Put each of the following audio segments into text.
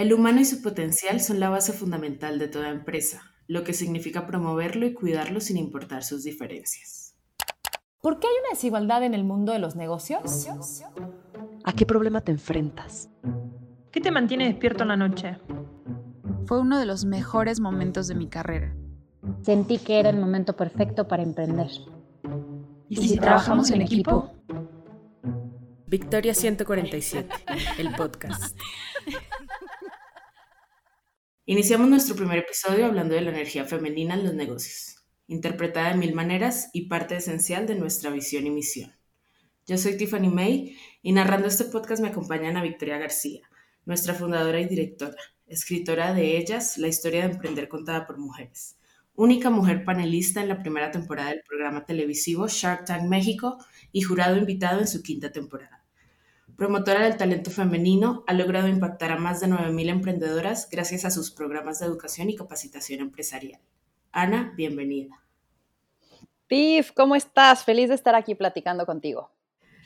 El humano y su potencial son la base fundamental de toda empresa, lo que significa promoverlo y cuidarlo sin importar sus diferencias. ¿Por qué hay una desigualdad en el mundo de los negocios? ¿A qué problema te enfrentas? ¿Qué te mantiene despierto en la noche? Fue uno de los mejores momentos de mi carrera. Sentí que era el momento perfecto para emprender. ¿Y si, trabajamos en equipo? Victoria 147, el podcast. Iniciamos nuestro primer episodio hablando de la energía femenina en los negocios, interpretada de mil maneras y parte esencial de nuestra visión y misión. Yo soy Tiffany May y narrando este podcast me acompaña Ana Victoria García, nuestra fundadora y directora, escritora de Ellas, la historia de emprender contada por mujeres, única mujer panelista en la primera temporada del programa televisivo Shark Tank México y jurado invitado en su quinta temporada promotora del talento femenino, ha logrado impactar a más de 9.000 emprendedoras gracias a sus programas de educación y capacitación empresarial. Ana, bienvenida. Pif, ¿cómo estás? Feliz de estar aquí platicando contigo.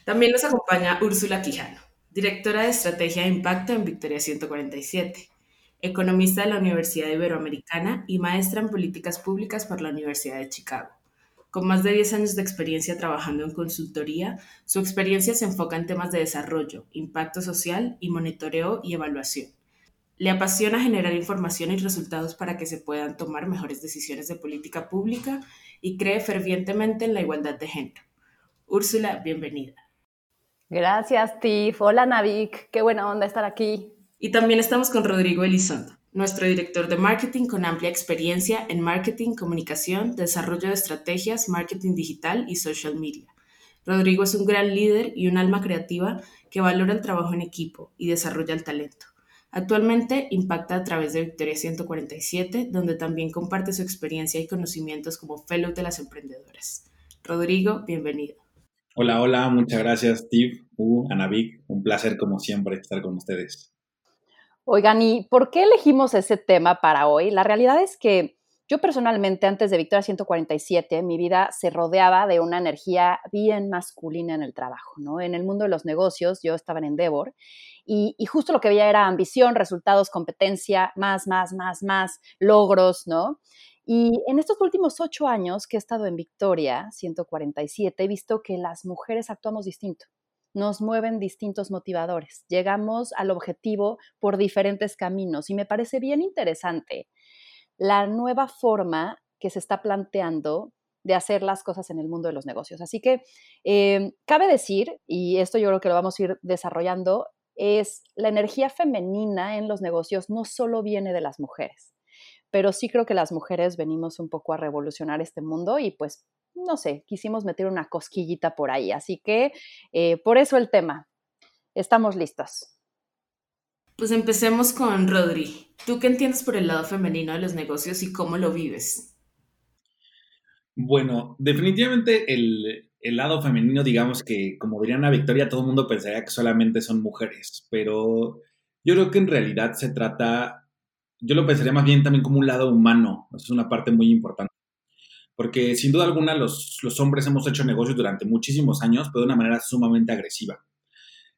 También nos acompaña Úrsula Quijano, directora de Estrategia de Impacto en Victoria 147, economista de la Universidad Iberoamericana y maestra en Políticas Públicas por la Universidad de Chicago. Con más de 10 años de experiencia trabajando en consultoría, su experiencia se enfoca en temas de desarrollo, impacto social y monitoreo y evaluación. Le apasiona generar información y resultados para que se puedan tomar mejores decisiones de política pública y cree fervientemente en la igualdad de género. Úrsula, bienvenida. Gracias, Tiff. Hola, Navik. Qué buena onda estar aquí. Y también estamos con Rodrigo Elizondo nuestro director de marketing con amplia experiencia en marketing, comunicación, desarrollo de estrategias, marketing digital y social media. Rodrigo es un gran líder y un alma creativa que valora el trabajo en equipo y desarrolla el talento. Actualmente impacta a través de Victoria 147, donde también comparte su experiencia y conocimientos como fellow de las emprendedoras. Rodrigo, bienvenido. Hola, hola, muchas gracias, Steve, U, Anavik. Un placer, como siempre, estar con ustedes. Oigan, ¿y por qué elegimos ese tema para hoy? La realidad es que yo personalmente, antes de Victoria 147, mi vida se rodeaba de una energía bien masculina en el trabajo, ¿no? En el mundo de los negocios, yo estaba en Endeavor y, justo lo que veía era ambición, resultados, competencia, más, más, más, más, logros, ¿no? Y en estos últimos ocho años que he estado en Victoria 147, he visto que las mujeres actuamos distinto nos mueven distintos motivadores. Llegamos al objetivo por diferentes caminos y me parece bien interesante la nueva forma que se está planteando de hacer las cosas en el mundo de los negocios. Así que em, cabe decir, y esto yo creo que lo vamos a ir desarrollando, es la energía femenina en los negocios no solo viene de las mujeres, pero sí creo que las mujeres venimos un poco a revolucionar este mundo y pues no sé, quisimos meter una cosquillita por ahí. Así que eh, por eso el tema. Estamos listos. Pues empecemos con Rodri. ¿Tú qué entiendes por el lado femenino de los negocios y cómo lo vives? Bueno, definitivamente el, el lado femenino, digamos que como diría Ana Victoria, todo el mundo pensaría que solamente son mujeres, pero yo creo que en realidad se trata, yo lo pensaría más bien también como un lado humano, es una parte muy importante porque sin duda alguna los, los hombres hemos hecho negocios durante muchísimos años, pero de una manera sumamente agresiva.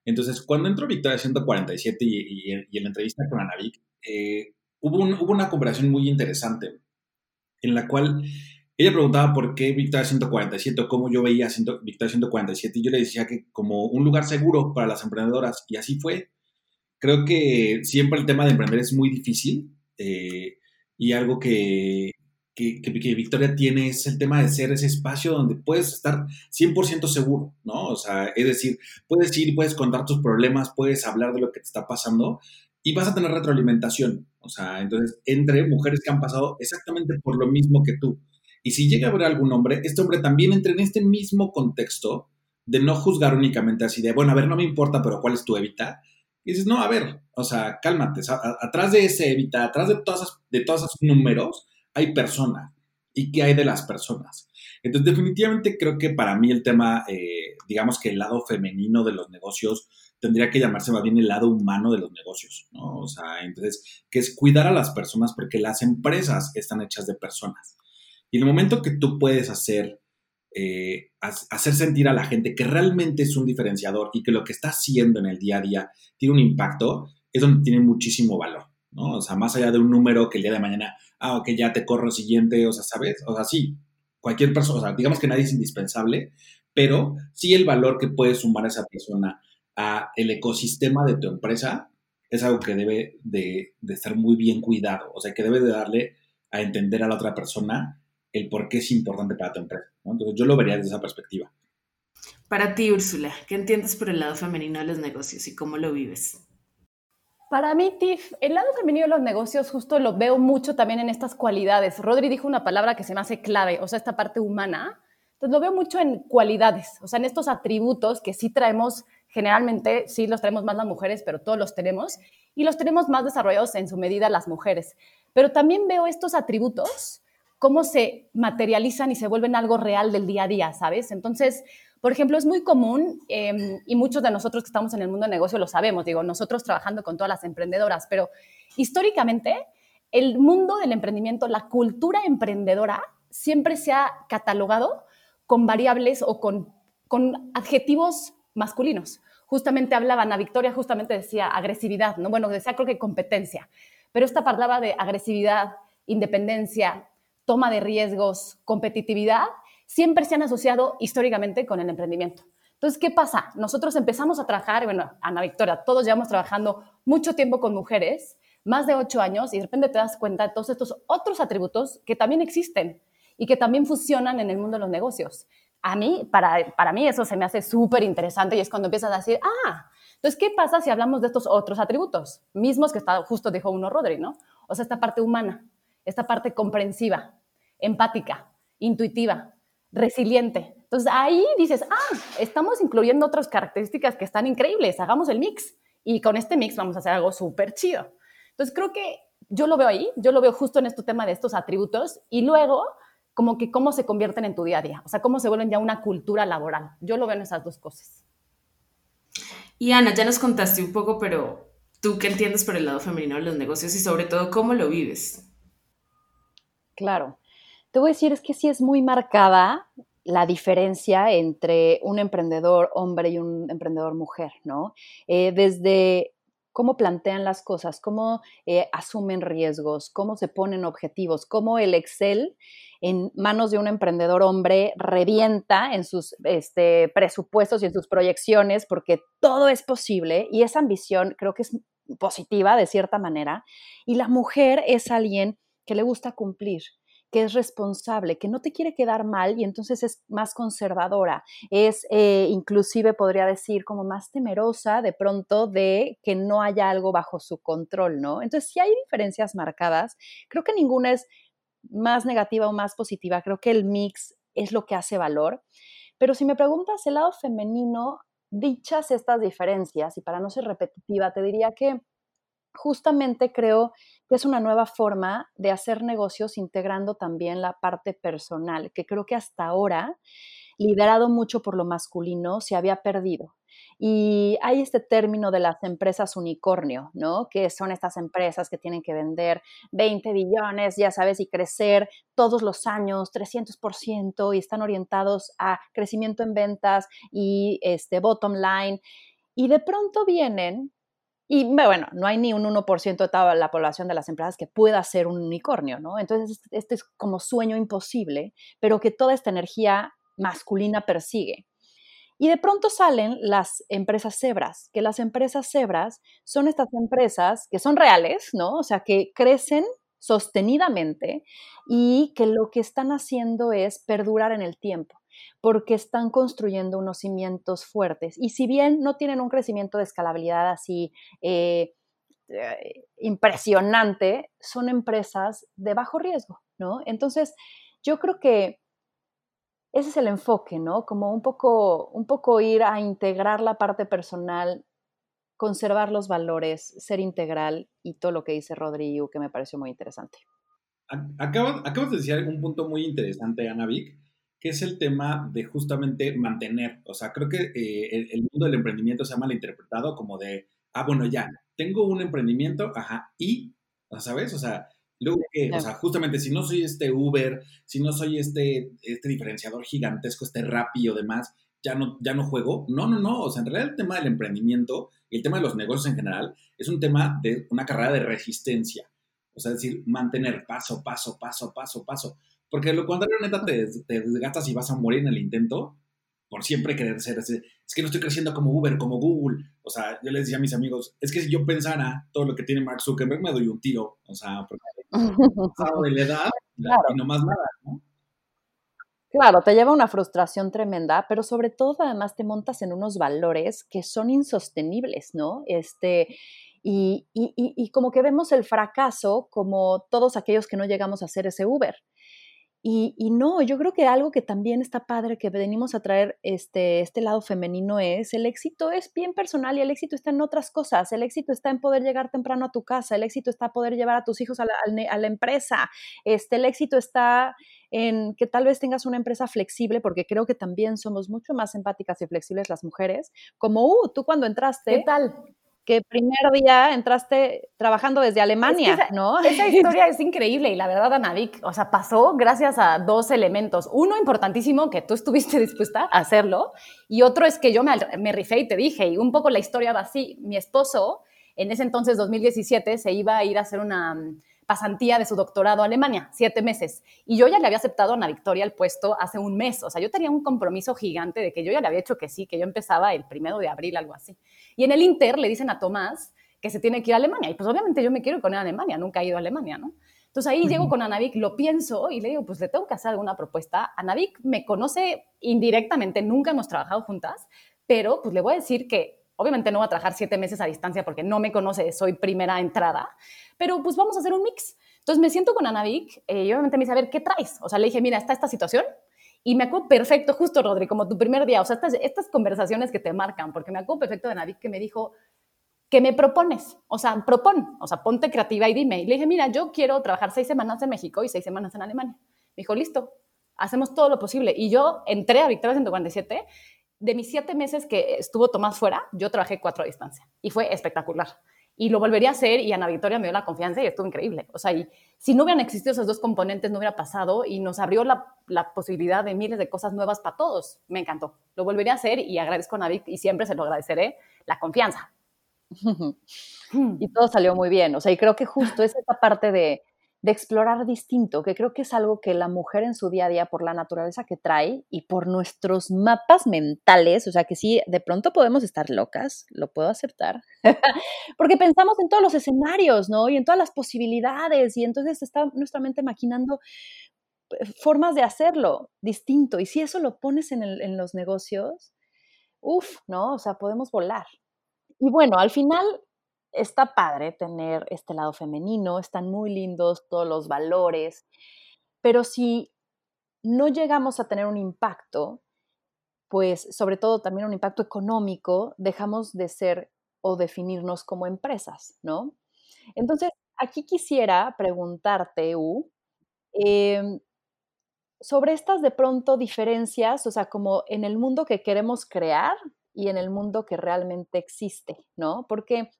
Entonces, cuando entró Victoria 147 y, y, y en la entrevista con Anavik, eh, hubo, hubo una conversación muy interesante en la cual ella preguntaba por qué Victoria 147 o cómo yo veía Victoria 147 y yo le decía que como un lugar seguro para las emprendedoras y así fue. Creo que siempre el tema de emprender es muy difícil eh, y algo que, que, Victoria tiene es el tema de ser ese espacio donde puedes estar 100% seguro, ¿no? O sea, es decir, puedes ir, puedes contar tus problemas, puedes hablar de lo que te está pasando y vas a tener retroalimentación. O sea, entonces, entre mujeres que han pasado exactamente por lo mismo que tú. Y si llega a haber algún hombre, este hombre también entra en este mismo contexto de no juzgar únicamente así de, bueno, a ver, no me importa, pero ¿cuál es tu evita? Y dices, no, a ver, o sea, cálmate, atrás de ese evita, atrás de todas de todos esos números, hay personas y qué hay de las personas. Entonces, definitivamente creo que para mí el tema, eh, digamos que el lado femenino de los negocios tendría que llamarse más bien el lado humano de los negocios, ¿no? O sea, entonces, que es cuidar a las personas porque las empresas están hechas de personas. Y en el momento que tú puedes hacer, eh, hacer sentir a la gente que realmente es un diferenciador y que lo que está haciendo en el día a día tiene un impacto, es donde tiene muchísimo valor, ¿no? O sea, más allá de un número que el día de mañana, ah, ok, ya te corro siguiente, o sea, ¿sabes? O sea, sí, cualquier persona, o sea, digamos que nadie es indispensable, pero sí el valor que puede sumar esa persona a el ecosistema de tu empresa es algo que debe de, de estar muy bien cuidado, o sea, que debe de darle a entender a la otra persona el por qué es importante para tu empresa. Entonces yo lo vería desde esa perspectiva. Para ti, Úrsula, ¿qué entiendes por el lado femenino de los negocios y cómo lo vives? Para mí, Tiff, el lado femenino de los negocios justo lo veo mucho también en estas cualidades. Rodri dijo una palabra que se me hace clave, o sea, esta parte humana. Entonces lo veo mucho en cualidades, o sea, en estos atributos que sí traemos, generalmente sí los traemos más las mujeres, pero todos los tenemos, y los tenemos más desarrollados en su medida las mujeres. Pero también veo estos atributos cómo se materializan y se vuelven algo real del día a día, ¿sabes? Entonces, por ejemplo, es muy común, em, y muchos de nosotros que estamos en el mundo de negocio lo sabemos, digo, nosotros trabajando con todas las emprendedoras, pero históricamente el mundo del emprendimiento, la cultura emprendedora, siempre se ha catalogado con variables o con, con adjetivos masculinos. Justamente hablaban, a Victoria justamente decía agresividad, ¿no? Bueno, decía creo que competencia, pero esta parlaba de agresividad, independencia, toma de riesgos, competitividad, siempre se han asociado históricamente con el emprendimiento. Entonces, ¿qué pasa? Nosotros empezamos a trabajar, bueno, Ana Victoria, todos llevamos trabajando mucho tiempo con mujeres, más de ocho años, y de repente te das cuenta de todos estos otros atributos que también existen y que también funcionan en el mundo de los negocios. A mí, para, para mí eso se me hace súper interesante y es cuando empiezas a decir, ah, entonces, ¿qué pasa si hablamos de estos otros atributos? Mismos que está, justo dijo uno Rodri, ¿no? O sea, esta parte humana, esta parte comprensiva, empática, intuitiva, resiliente. Entonces ahí dices, ah, estamos incluyendo otras características que están increíbles, hagamos el mix y con este mix vamos a hacer algo súper chido. Entonces creo que yo lo veo ahí, yo lo veo justo en este tema de estos atributos y luego como que cómo se convierten en tu día a día, o sea, cómo se vuelven ya una cultura laboral. Yo lo veo en esas dos cosas. Y Ana, ya nos contaste un poco, pero tú qué entiendes por el lado femenino de los negocios y sobre todo cómo lo vives. Claro te voy a decir es que sí es muy marcada la diferencia entre un emprendedor hombre y un emprendedor mujer, ¿no? Eh, desde cómo plantean las cosas, cómo eh, asumen riesgos, cómo se ponen objetivos, cómo el Excel en manos de un emprendedor hombre revienta en sus este, presupuestos y en sus proyecciones, porque todo es posible y esa ambición creo que es positiva de cierta manera, y la mujer es alguien que le gusta cumplir, que es responsable, que no te quiere quedar mal y entonces es más conservadora, es eh, inclusive podría decir como más temerosa de pronto de que no haya algo bajo su control, ¿no? Entonces, si hay diferencias marcadas, creo que ninguna es más negativa o más positiva, creo que el mix es lo que hace valor. Pero si me preguntas el lado femenino, dichas estas diferencias, y para no ser repetitiva, te diría que justamente creo que es una nueva forma de hacer negocios integrando también la parte personal, que creo que hasta ahora, liderado mucho por lo masculino, se había perdido. Y hay este término de las empresas unicornio, ¿no? Que son estas empresas que tienen que vender 20 billones, ya sabes, y crecer todos los años 300% y están orientados a crecimiento en ventas y este bottom line. Y de pronto vienen y bueno, no hay ni un 1% de la población de las empresas que pueda ser un unicornio, ¿no? Entonces, este es como sueño imposible, pero que toda esta energía masculina persigue. Y de pronto salen las empresas cebras, que las empresas cebras son estas empresas que son reales, ¿no? O sea, que crecen sostenidamente y que lo que están haciendo es perdurar en el tiempo porque están construyendo unos cimientos fuertes. Y si bien no tienen un crecimiento de escalabilidad así eh, eh, impresionante, son empresas de bajo riesgo, ¿no? Entonces, yo creo que ese es el enfoque, ¿no? Como un poco, un poco ir a integrar la parte personal, conservar los valores, ser integral y todo lo que dice Rodrigo, que me pareció muy interesante. Acabas, acabas de decir un punto muy interesante, Ana Vic, que es el tema de justamente mantener. O sea, creo que eh, el, mundo del emprendimiento se ha malinterpretado como de, ah, bueno, ya, tengo un emprendimiento, ajá, y, ¿sabes? O sea, luego que, o sea, justamente si no soy este Uber, si no soy este, este diferenciador gigantesco, este rápido demás, ya no, ya no juego. No, no, no. O sea, en realidad el tema del emprendimiento y el tema de los negocios en general es un tema de una carrera de resistencia. O sea, es decir, mantener paso, paso, paso, paso, paso. Porque lo contrario, neta, te, te desgastas y vas a morir en el intento por siempre querer ser ese. Es que no estoy creciendo como Uber, como Google. O sea, yo les decía a mis amigos, es que si yo pensara todo lo que tiene Mark Zuckerberg, me doy un tiro. O sea, porque de la edad y no más nada, ¿no? Claro, te lleva una frustración tremenda, pero sobre todo además te montas en unos valores que son insostenibles, ¿no? Este, y, y, y, como que vemos el fracaso como todos aquellos que no llegamos a hacer ese Uber. Y, no, yo creo que algo que también está padre que venimos a traer este, este lado femenino es, el éxito es bien personal y el éxito está en otras cosas, el éxito está en poder llegar temprano a tu casa, el éxito está poder llevar a tus hijos a la, a la empresa, este, el éxito está en que tal vez tengas una empresa flexible, porque creo que también somos mucho más empáticas y flexibles las mujeres, como, uh, tú cuando entraste... ¿Qué tal? Que primer día entraste trabajando desde Alemania, ¿no? Esa historia es increíble y la verdad, Anavik, o sea, pasó gracias a dos elementos. Uno importantísimo, que tú estuviste dispuesta a hacerlo, y otro es que yo me, me rifé y te dije, y un poco la historia va así. Mi esposo, en ese entonces, 2017, se iba a ir a hacer una pasantía de su doctorado a Alemania, siete meses. Y yo ya le había aceptado a Ana Victoria el puesto hace un mes. O sea, yo tenía un compromiso gigante de que yo ya le había hecho que sí, que yo empezaba el primero de abril, algo así. Y en el Inter le dicen a Tomás que se tiene que ir a Alemania. Y pues obviamente yo me quiero ir con a Alemania, nunca he ido a Alemania, ¿no? Entonces ahí llego con Anavik, lo pienso y le digo, pues le tengo que hacer alguna propuesta. Anavik me conoce indirectamente, nunca hemos trabajado juntas, pero pues le voy a decir que obviamente no voy a trabajar siete meses a distancia porque no me conoce, soy primera entrada, pero pues vamos a hacer un mix. Entonces me siento con Anavik eh, y obviamente me dice, a ver, ¿qué traes? O sea, le dije, mira, está esta situación. Y me acuerdo perfecto, justo, Rodri, como tu primer día, o sea, estas, estas conversaciones que te marcan, porque me acuerdo perfecto de que me dijo, ¿qué me propones? O sea, propon, o sea, ponte creativa y dime. Y le dije, mira, yo quiero trabajar seis semanas en México y seis semanas en Alemania. Me dijo, listo, hacemos todo lo posible. Y yo entré a Victoria 147. De mis siete meses que estuvo Tomás fuera, yo trabajé cuatro a distancia y fue espectacular y lo volvería a hacer y Ana Victoria me dio la confianza y estuvo increíble. O sea, y si no hubieran existido esos dos componentes, no hubiera pasado y nos abrió la, la posibilidad de miles de cosas nuevas para todos. Me encantó. Lo volvería a hacer y agradezco a Navic y siempre se lo agradeceré, la confianza. y todo salió muy bien. O sea, y creo que justo es esa parte de de explorar distinto, que creo que es algo que la mujer en su día a día, por la naturaleza que trae y por nuestros mapas mentales, o sea que sí, de pronto podemos estar locas, lo puedo aceptar, porque pensamos en todos los escenarios, ¿no? Y en todas las posibilidades, y entonces está nuestra mente maquinando eh, formas de hacerlo distinto. Y si eso lo pones en, en los negocios, uff, ¿no? O sea, podemos volar. Y bueno, al final está padre tener este lado femenino, están muy lindos todos los valores, pero si no llegamos a tener un impacto, pues sobre todo también un impacto económico, dejamos de ser o definirnos como empresas, ¿no? Entonces, aquí quisiera preguntarte, U, em, sobre estas de pronto diferencias, o sea, como en el mundo que queremos crear y en el mundo que realmente existe, ¿no? Porque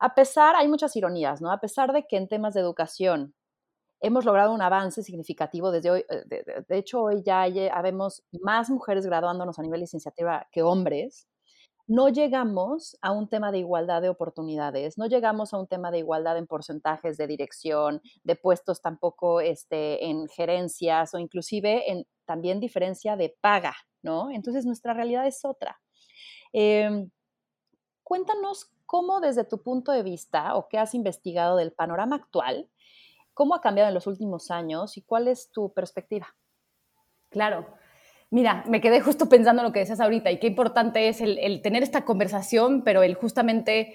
a pesar, hay muchas ironías, ¿no? A pesar de que en temas de educación hemos logrado un avance significativo desde hoy, eh, de, hecho hoy ya vemos más mujeres graduándonos a nivel licenciatura que hombres, no llegamos a un tema de igualdad de oportunidades, no llegamos a un tema de igualdad en porcentajes de dirección, de puestos tampoco este, en gerencias o inclusive en también diferencia de paga, ¿no? Entonces nuestra realidad es otra. Em, cuéntanos ¿cómo desde tu punto de vista o qué has investigado del panorama actual, cómo ha cambiado en los últimos años y cuál es tu perspectiva? Claro. Mira, me quedé justo pensando en lo que decías ahorita y qué importante es el, tener esta conversación, pero el justamente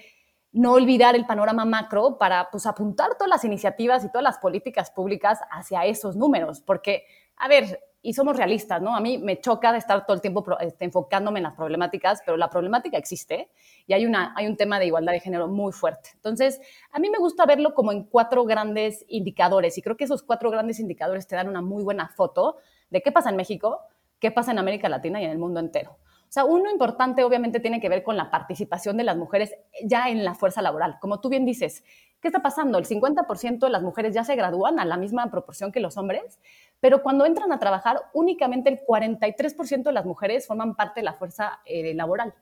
no olvidar el panorama macro para pues, apuntar todas las iniciativas y todas las políticas públicas hacia esos números, porque, a ver, y somos realistas, ¿no? A mí me choca de estar todo el tiempo este, enfocándome en las problemáticas, pero la problemática existe y hay, un tema de igualdad de género muy fuerte. Entonces, a mí me gusta verlo como en cuatro grandes indicadores y creo que esos cuatro grandes indicadores te dan una muy buena foto de qué pasa en México, qué pasa en América Latina y en el mundo entero. O sea, uno importante obviamente tiene que ver con la participación de las mujeres ya en la fuerza laboral. Como tú bien dices, ¿qué está pasando? El 50% de las mujeres ya se gradúan a la misma proporción que los hombres, pero cuando entran a trabajar, únicamente el 43% de las mujeres forman parte de la fuerza eh, laboral.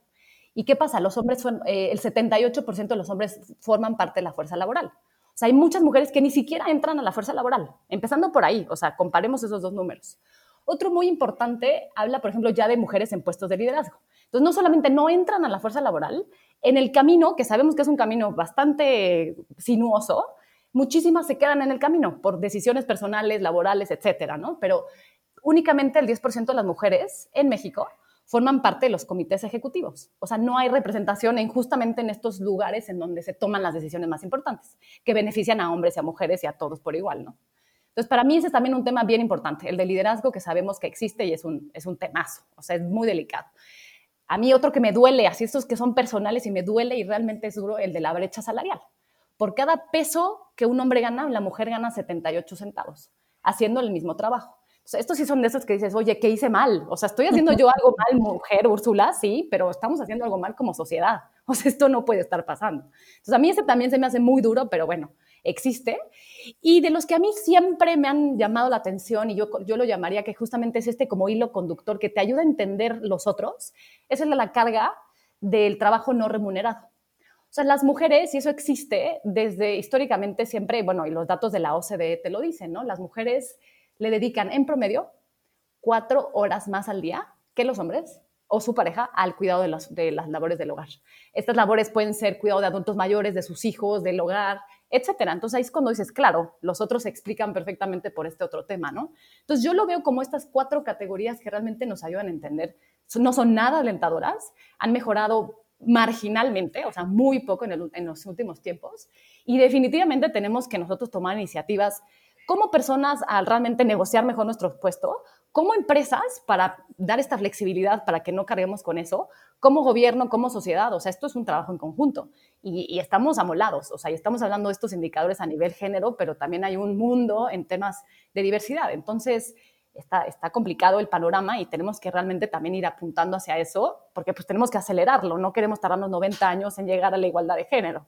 ¿Y qué pasa? Los hombres, eh, el 78% de los hombres forman parte de la fuerza laboral. O sea, hay muchas mujeres que ni siquiera entran a la fuerza laboral, empezando por ahí, o sea, comparemos esos dos números. Otro muy importante habla, por ejemplo, ya de mujeres en puestos de liderazgo. Entonces, no solamente no entran a la fuerza laboral, en el camino, que sabemos que es un camino bastante sinuoso, muchísimas se quedan en el camino por decisiones personales, laborales, etcétera, ¿no? Pero únicamente el 10% de las mujeres en México forman parte de los comités ejecutivos. O sea, no hay representación en justamente en estos lugares en donde se toman las decisiones más importantes, que benefician a hombres y a mujeres y a todos por igual, ¿no? Entonces, para mí ese es también un tema bien importante, el de liderazgo que sabemos que existe y es un, es un temazo, o sea, es muy delicado. A mí otro que me duele, así estos que son personales y me duele y realmente es duro, el de la brecha salarial. Por cada peso que un hombre gana, la mujer gana 78 centavos, haciendo el mismo trabajo. estos sí son de esos que dices, oye, ¿qué hice mal? O sea, estoy haciendo yo algo mal, mujer, Úrsula, sí, pero estamos haciendo algo mal como sociedad. O sea, esto no puede estar pasando. Entonces, a mí ese también se me hace muy duro, pero bueno, existe. Y de los que a mí siempre me han llamado la atención, y yo, yo lo llamaría que justamente es este como hilo conductor que te ayuda a entender los otros, es la carga del trabajo no remunerado. O sea, las mujeres, y eso existe desde históricamente siempre, bueno, y los datos de la OCDE te lo dicen, ¿no? Las mujeres le dedican en promedio cuatro horas más al día que los hombres o su pareja al cuidado de las, de las labores del hogar. Estas labores pueden ser cuidado de adultos mayores, de sus hijos, del hogar, etcétera. Entonces ahí es cuando dices, claro, los otros se explican perfectamente por este otro tema, ¿no? Entonces yo lo veo como estas cuatro categorías que realmente nos ayudan a entender. No son nada alentadoras, han mejorado marginalmente, o sea, muy poco en, los últimos tiempos. Y definitivamente tenemos que nosotros tomar iniciativas como personas al realmente negociar mejor nuestro puesto, como empresas para dar esta flexibilidad para que no carguemos con eso, como gobierno, como sociedad. O sea, esto es un trabajo en conjunto y, y, estamos amolados. O sea, y estamos hablando de estos indicadores a nivel género, pero también hay un mundo en temas de diversidad. Entonces, está, complicado el panorama y tenemos que realmente también ir apuntando hacia eso, porque pues tenemos que acelerarlo, no queremos tardarnos 90 años en llegar a la igualdad de género.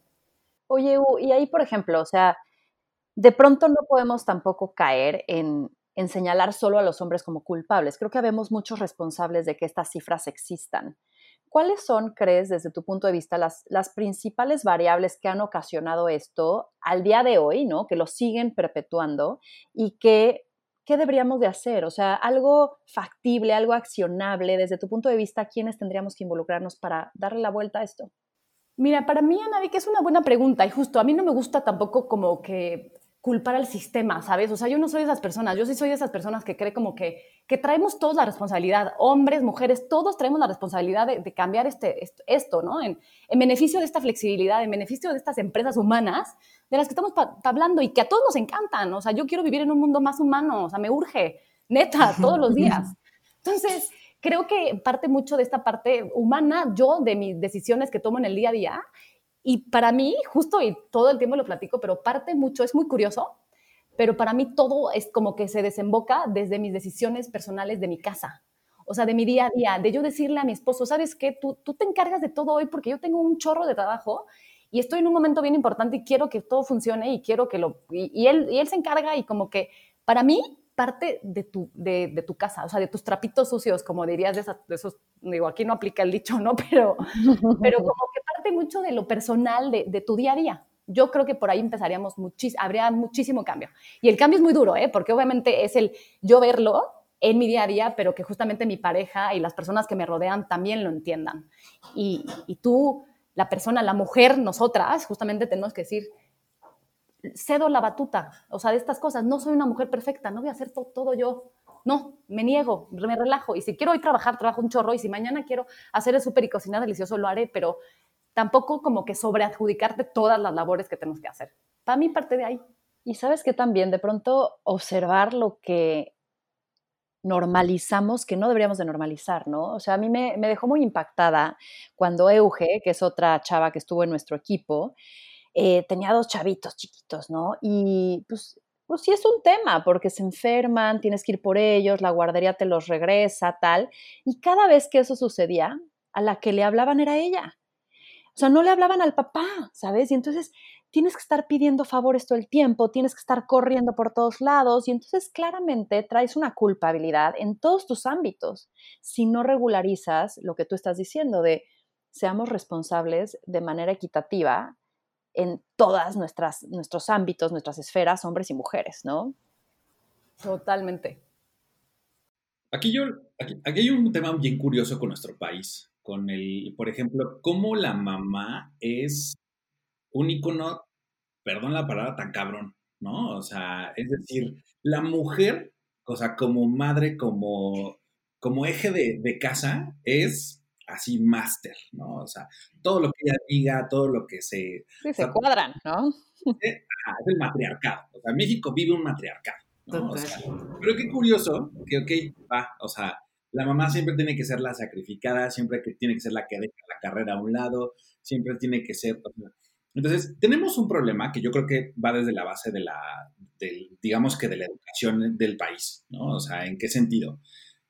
Oye, y ahí, por ejemplo, o sea, de pronto no podemos tampoco caer en, en señalar solo a los hombres como culpables. Creo que habemos muchos responsables de que estas cifras existan. ¿Cuáles son, crees, desde tu punto de vista, las, principales variables que han ocasionado esto al día de hoy, ¿no? que lo siguen perpetuando y que ¿qué deberíamos de hacer? O sea, algo factible, algo accionable, desde tu punto de vista, ¿quiénes tendríamos que involucrarnos para darle la vuelta a esto? Mira, para mí, Ana, que es una buena pregunta y justo a mí no me gusta tampoco como que culpar al sistema, ¿sabes? O sea, yo no soy de esas personas, yo sí soy de esas personas que cree como que, que traemos todos la responsabilidad, hombres, mujeres, todos traemos la responsabilidad de, cambiar este, esto, ¿no? En, en, beneficio de esta flexibilidad, en beneficio de estas empresas humanas de las que estamos hablando y que a todos nos encantan, o sea, yo quiero vivir en un mundo más humano, o sea, me urge, neta, todos los días. Entonces, creo que parte mucho de esta parte humana, yo, de mis decisiones que tomo en el día a día, y para mí, justo, y todo el tiempo lo platico, pero parte mucho, es muy curioso, pero para mí todo es como que se desemboca desde mis decisiones personales de mi casa, o sea, de mi día a día, de yo decirle a mi esposo, ¿sabes qué? Tú, tú te encargas de todo hoy porque yo tengo un chorro de trabajo y estoy en un momento bien importante y quiero que todo funcione y quiero que lo... Y, él, y él se encarga y como que, para mí, parte de tu, de, de, tu casa, o sea, de tus trapitos sucios, como dirías de, de, esos, digo, aquí no aplica el dicho, ¿no? Pero, pero como que parte mucho de lo personal, de, de tu día a día. Yo creo que por ahí empezaríamos muchísimo, habría muchísimo cambio. Y el cambio es muy duro, ¿eh? Porque obviamente es el yo verlo en mi día a día, pero que justamente mi pareja y las personas que me rodean también lo entiendan. Y, y tú, la persona, la mujer, nosotras, justamente tenemos que decir, cedo la batuta, o sea, de estas cosas. No soy una mujer perfecta, no voy a hacer todo, yo. No, me niego, me relajo. Y si quiero hoy trabajar, trabajo un chorro. Y si mañana quiero hacer el súper y cocinar delicioso, lo haré. Pero tampoco como que sobreadjudicarte todas las labores que tenemos que hacer. Para mí parte de ahí. Y sabes que también de pronto observar lo que normalizamos que no deberíamos de normalizar, ¿no? O sea, a mí me, me dejó muy impactada cuando Euge, que es otra chava que estuvo en nuestro equipo, eh, tenía dos chavitos chiquitos, ¿no? Y pues, pues sí es un tema, porque se enferman, tienes que ir por ellos, la guardería te los regresa, tal. Y cada vez que eso sucedía, a la que le hablaban era ella. O sea, no le hablaban al papá, ¿sabes? Y entonces tienes que estar pidiendo favores todo el tiempo, tienes que estar corriendo por todos lados y entonces claramente traes una culpabilidad en todos tus ámbitos si no regularizas lo que tú estás diciendo de seamos responsables de manera equitativa en todas nuestras nuestros ámbitos, nuestras esferas, hombres y mujeres, ¿no? Totalmente. Aquí, yo, aquí, hay un tema bien curioso con nuestro país, con el, por ejemplo, cómo la mamá es un icono, perdón la palabra tan cabrón, ¿no? O sea, es decir, la mujer, o sea, como madre, como, como eje de, de casa, es así máster, ¿no? O sea, todo lo que ella diga, todo lo que se... Sí, se cuadran, ¿no? Es, es el matriarcado. O sea, México vive un matriarcado. ¿no? O sea, pero qué curioso que, ok, va, o sea, la mamá siempre tiene que ser la sacrificada, siempre que tiene que ser la que deja la carrera a un lado, siempre tiene que ser... Entonces, tenemos un problema que yo creo que va desde la base de la, del, digamos que de la educación del país, ¿no? O sea, ¿en qué sentido?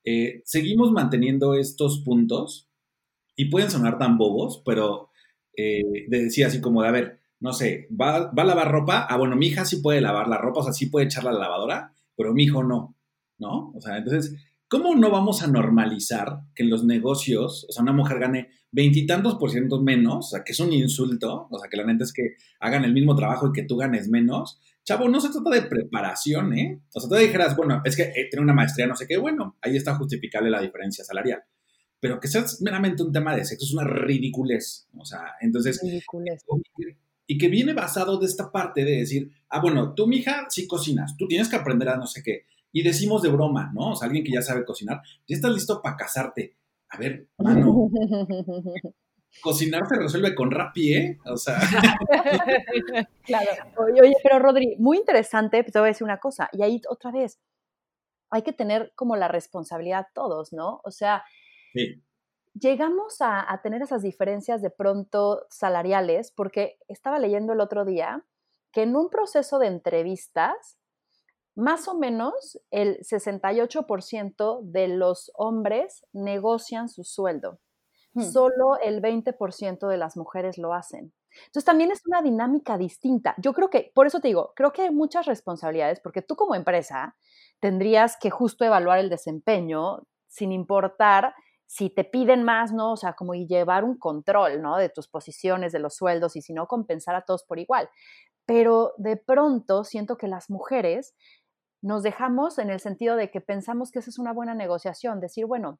Eh, seguimos manteniendo estos puntos y pueden sonar tan bobos, pero eh, decía así como de, a ver, no sé, ¿va, ¿va, a lavar ropa? Ah, bueno, mi hija sí puede lavar la ropa, o sea, sí puede echarla a la lavadora, pero mi hijo no, ¿no? O sea, entonces, ¿cómo no vamos a normalizar que en los negocios, o sea, una mujer gane veintitantos por ciento menos, o sea, que es un insulto, o sea, que la neta es que hagan el mismo trabajo y que tú ganes menos? Chavo, no se trata de preparación, ¿eh? O sea, tú dijeras, bueno, es que eh, tiene una maestría, no sé qué, bueno, ahí está justificable la diferencia salarial pero que sea meramente un tema de sexo es una ridiculez. O sea, entonces. Ridiculez. Y que viene basado de esta parte de decir, ah, bueno, tú, mija, sí cocinas, tú tienes que aprender a no sé qué. Y decimos de broma, ¿no? O sea, alguien que ya sabe cocinar, ya estás listo para casarte. A ver, mano. cocinar se resuelve con rapi, ¿eh? O sea. claro. Oye, oye, pero Rodri, muy interesante, te voy a decir una cosa. Y ahí otra vez, hay que tener como la responsabilidad todos, ¿no? O sea, Sí. Llegamos a, a, tener esas diferencias de pronto salariales porque estaba leyendo el otro día que en un proceso de entrevistas, más o menos el 68% de los hombres negocian su sueldo. Hmm. Solo el 20% de las mujeres lo hacen. Entonces también es una dinámica distinta. Yo creo que, por eso te digo, creo que hay muchas responsabilidades porque tú como empresa tendrías que justo evaluar el desempeño sin importar si te piden más, ¿no? O sea, como llevar un control, ¿no? De tus posiciones, de los sueldos y si no, compensar a todos por igual. Pero de pronto siento que las mujeres nos dejamos en el sentido de que pensamos que esa es una buena negociación, decir, bueno,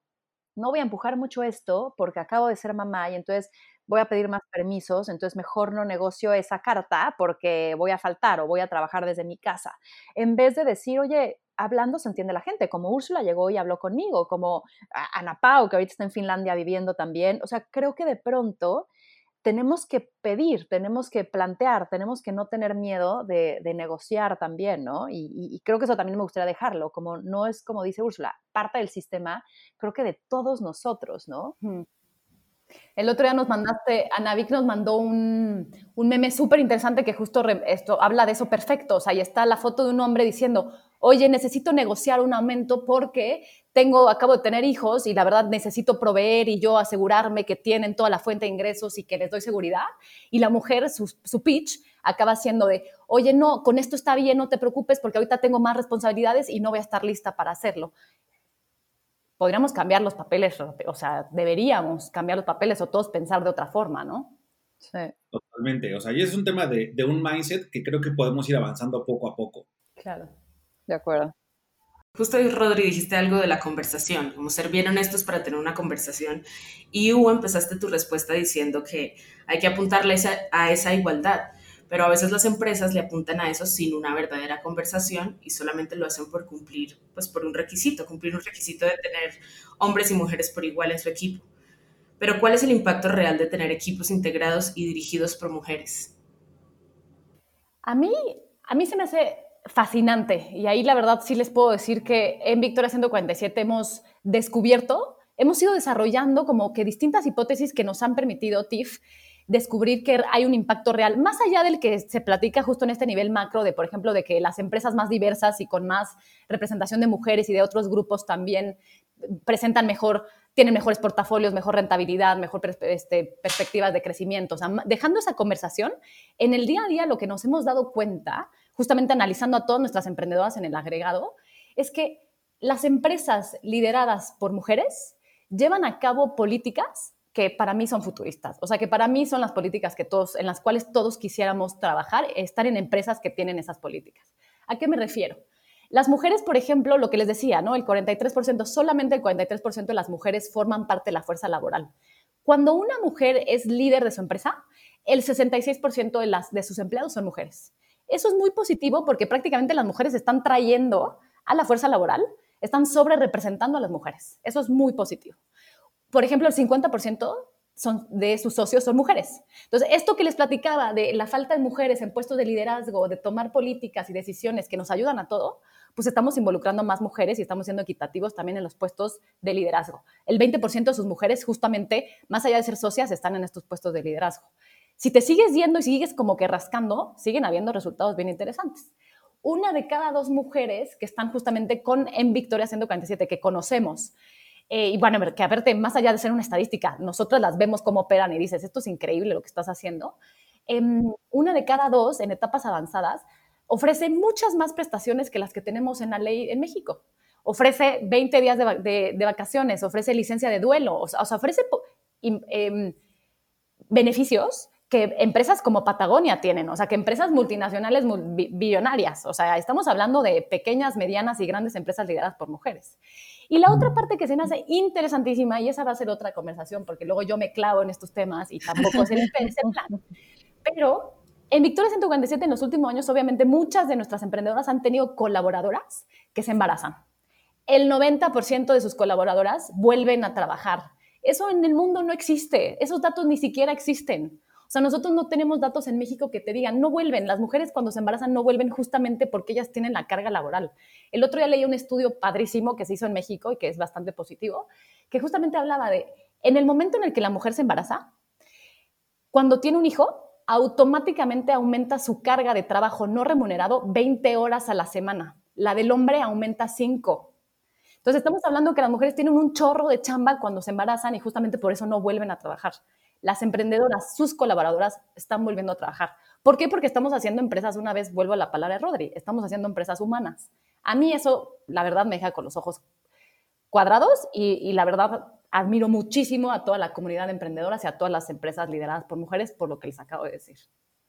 no voy a empujar mucho esto porque acabo de ser mamá y entonces voy a pedir más permisos, entonces mejor no negocio esa carta porque voy a faltar o voy a trabajar desde mi casa. En vez de decir, oye, hablando se entiende la gente, como Úrsula llegó y habló conmigo, como Ana Pau, que ahorita está en Finlandia viviendo también. O sea, creo que de pronto tenemos que pedir, tenemos que plantear, tenemos que no tener miedo de, de negociar también, ¿no? Y, y, creo que eso también me gustaría dejarlo, como no es como dice Úrsula, parte del sistema, creo que de todos nosotros, ¿no? El otro día nos mandaste, Anavik nos mandó un, un meme súper interesante que justo esto habla de eso perfecto. O sea, ahí está la foto de un hombre diciendo, oye, necesito negociar un aumento porque tengo, acabo de tener hijos y la verdad necesito proveer y yo asegurarme que tienen toda la fuente de ingresos y que les doy seguridad. Y la mujer, su, su pitch, acaba siendo de, oye, no, con esto está bien, no te preocupes porque ahorita tengo más responsabilidades y no voy a estar lista para hacerlo podríamos cambiar los papeles, o sea, deberíamos cambiar los papeles o todos pensar de otra forma, ¿no? Sí. Totalmente, o sea, y es un tema de, de, un mindset que creo que podemos ir avanzando poco a poco. Claro, de acuerdo. Justo hoy, Rodri, dijiste algo de la conversación, como ser bien honestos para tener una conversación. Y Hugo, empezaste tu respuesta diciendo que hay que apuntarle a esa, a esa igualdad pero a veces las empresas le apuntan a eso sin una verdadera conversación y solamente lo hacen por cumplir, pues por un requisito, cumplir un requisito de tener hombres y mujeres por igual en su equipo. Pero ¿cuál es el impacto real de tener equipos integrados y dirigidos por mujeres? A mí, a mí se me hace fascinante y ahí la verdad sí les puedo decir que en Victoria 147 hemos descubierto, hemos ido desarrollando como que distintas hipótesis que nos han permitido, TIF, descubrir que hay un impacto real, más allá del que se platica justo en este nivel macro de, por ejemplo, de que las empresas más diversas y con más representación de mujeres y de otros grupos también presentan mejor tienen mejores portafolios, mejor rentabilidad, mejor este, perspectivas de crecimiento. O sea, dejando esa conversación, en el día a día lo que nos hemos dado cuenta, justamente analizando a todas nuestras emprendedoras en el agregado, es que las empresas lideradas por mujeres llevan a cabo políticas que para mí son futuristas, o sea, que para mí son las políticas que todos, en las cuales todos quisiéramos trabajar, estar en empresas que tienen esas políticas. ¿A qué me refiero? Las mujeres, por ejemplo, lo que les decía, ¿no? El 43%, solamente el 43% de las mujeres forman parte de la fuerza laboral. Cuando una mujer es líder de su empresa, el 66% de, las, de sus empleados son mujeres. Eso es muy positivo porque prácticamente las mujeres están trayendo a la fuerza laboral, están sobre representando a las mujeres. Eso es muy positivo. Por ejemplo, el 50% son, de sus socios son mujeres. Entonces, esto que les platicaba de la falta de mujeres en puestos de liderazgo, de tomar políticas y decisiones que nos ayudan a todo, pues estamos involucrando más mujeres y estamos siendo equitativos también en los puestos de liderazgo. El 20% de sus mujeres, justamente, más allá de ser socias, están en estos puestos de liderazgo. Si te sigues yendo y sigues como que rascando, siguen habiendo resultados bien interesantes. Una de cada dos mujeres que están justamente con en Victoria 147, que conocemos, eh, y bueno, que a verte, más allá de ser una estadística, nosotros las vemos cómo operan y dices, esto es increíble lo que estás haciendo. Em, una de cada dos en etapas avanzadas ofrece muchas más prestaciones que las que tenemos en la ley en México. Ofrece 20 días de, vacaciones, ofrece licencia de duelo, o sea, ofrece em, beneficios que empresas como Patagonia tienen, o sea, que empresas multinacionales billonarias, o sea, estamos hablando de pequeñas, medianas y grandes empresas lideradas por mujeres. Y la otra parte que se me hace interesantísima, y esa va a ser otra conversación, porque luego yo me clavo en estos temas y tampoco es el plan, pero en Victoria 147 en los últimos años, obviamente, muchas de nuestras emprendedoras han tenido colaboradoras que se embarazan. El 90% de sus colaboradoras vuelven a trabajar. Eso en el mundo no existe. Esos datos ni siquiera existen. O sea, nosotros no tenemos datos en México que te digan, no vuelven. Las mujeres cuando se embarazan no vuelven justamente porque ellas tienen la carga laboral. El otro día leí un estudio padrísimo que se hizo en México y que es bastante positivo, que justamente hablaba de, en el momento en el que la mujer se embaraza, cuando tiene un hijo, automáticamente aumenta su carga de trabajo no remunerado 20 horas a la semana. La del hombre aumenta 5. Entonces estamos hablando que las mujeres tienen un chorro de chamba cuando se embarazan y justamente por eso no vuelven a trabajar. Las emprendedoras, sus colaboradoras, están volviendo a trabajar. ¿Por qué? Porque estamos haciendo empresas, una vez vuelvo a la palabra de Rodri, estamos haciendo empresas humanas. A mí eso, la verdad, me deja con los ojos cuadrados y, la verdad admiro muchísimo a toda la comunidad de emprendedoras y a todas las empresas lideradas por mujeres por lo que les acabo de decir.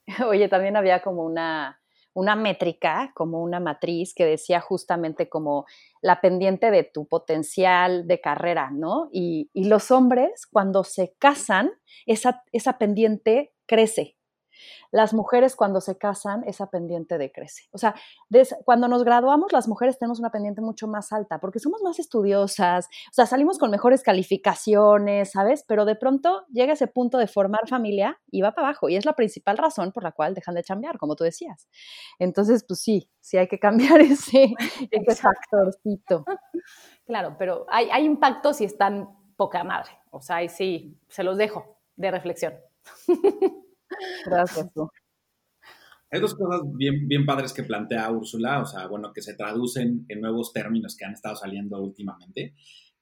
Oye, también había como una, una métrica, como una matriz que decía justamente como la pendiente de tu potencial de carrera, ¿no? Y, y los hombres, cuando se casan, esa, esa pendiente crece, las mujeres cuando se casan, esa pendiente decrece. O sea, cuando nos graduamos, las mujeres tenemos una pendiente mucho más alta porque somos más estudiosas, o sea, salimos con mejores calificaciones, ¿sabes? Pero de pronto llega ese punto de formar familia y va para abajo. Y es la principal razón por la cual dejan de chambear, como tú decías. Entonces, pues sí, sí hay que cambiar ese, ese factorcito. Claro, pero hay, hay impactos y están poca madre. O sea, ahí sí, se los dejo de reflexión. Gracias. Hay dos cosas bien, bien padres que plantea Úrsula, o sea, bueno, que se traducen en nuevos términos que han estado saliendo últimamente,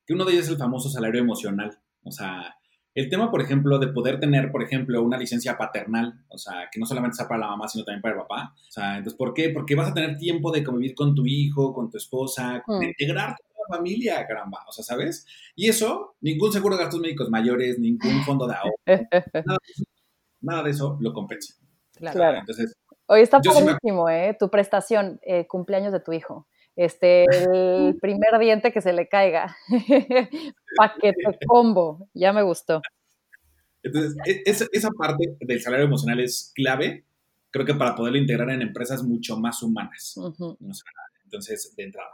que uno de ellos es el famoso salario emocional, o sea, el tema, por ejemplo, de poder tener, por ejemplo, una licencia paternal, o sea, que no solamente sea para la mamá, sino también para el papá. O sea, entonces, ¿por qué? Porque vas a tener tiempo de convivir con tu hijo, con tu esposa, de mm. integrar toda la familia, caramba, o sea, ¿sabes? Y eso, ningún seguro de gastos médicos mayores, ningún fondo de ahorro, nada, nada de eso lo compensa. Claro. Entonces, Hoy está buenísimo, ¿eh? Tu prestación, eh, cumpleaños de tu hijo. Este, el primer diente que se le caiga. Paquete combo. Ya me gustó. Entonces, e, esa, parte del salario emocional es clave, creo que para poderlo integrar en empresas mucho más humanas. entonces, de entrada.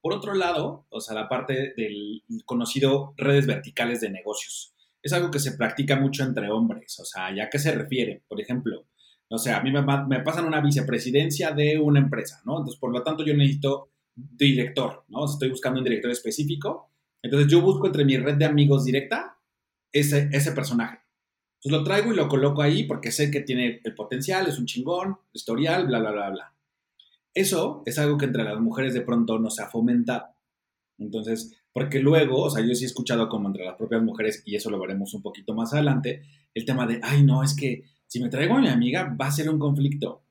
Por otro lado, o sea, la parte del conocido redes verticales de negocios es algo que se practica mucho entre hombres. O sea, ¿ya qué se refiere? Por ejemplo, o sea, a mí me, me, pasan una vicepresidencia de una empresa, ¿no? Entonces, por lo tanto, yo necesito director, ¿no? estoy buscando un director específico. Entonces, yo busco entre mi red de amigos directa ese, ese personaje. Entonces, lo traigo y lo coloco ahí porque sé que tiene el potencial, es un chingón, historial, bla, bla, bla, bla. Eso es algo que entre las mujeres de pronto no se ha fomentado. Entonces, porque luego, o sea, yo sí he escuchado como entre las propias mujeres, y eso lo veremos un poquito más adelante, el tema de, ay, no, es que si me traigo a mi amiga va a ser un conflicto.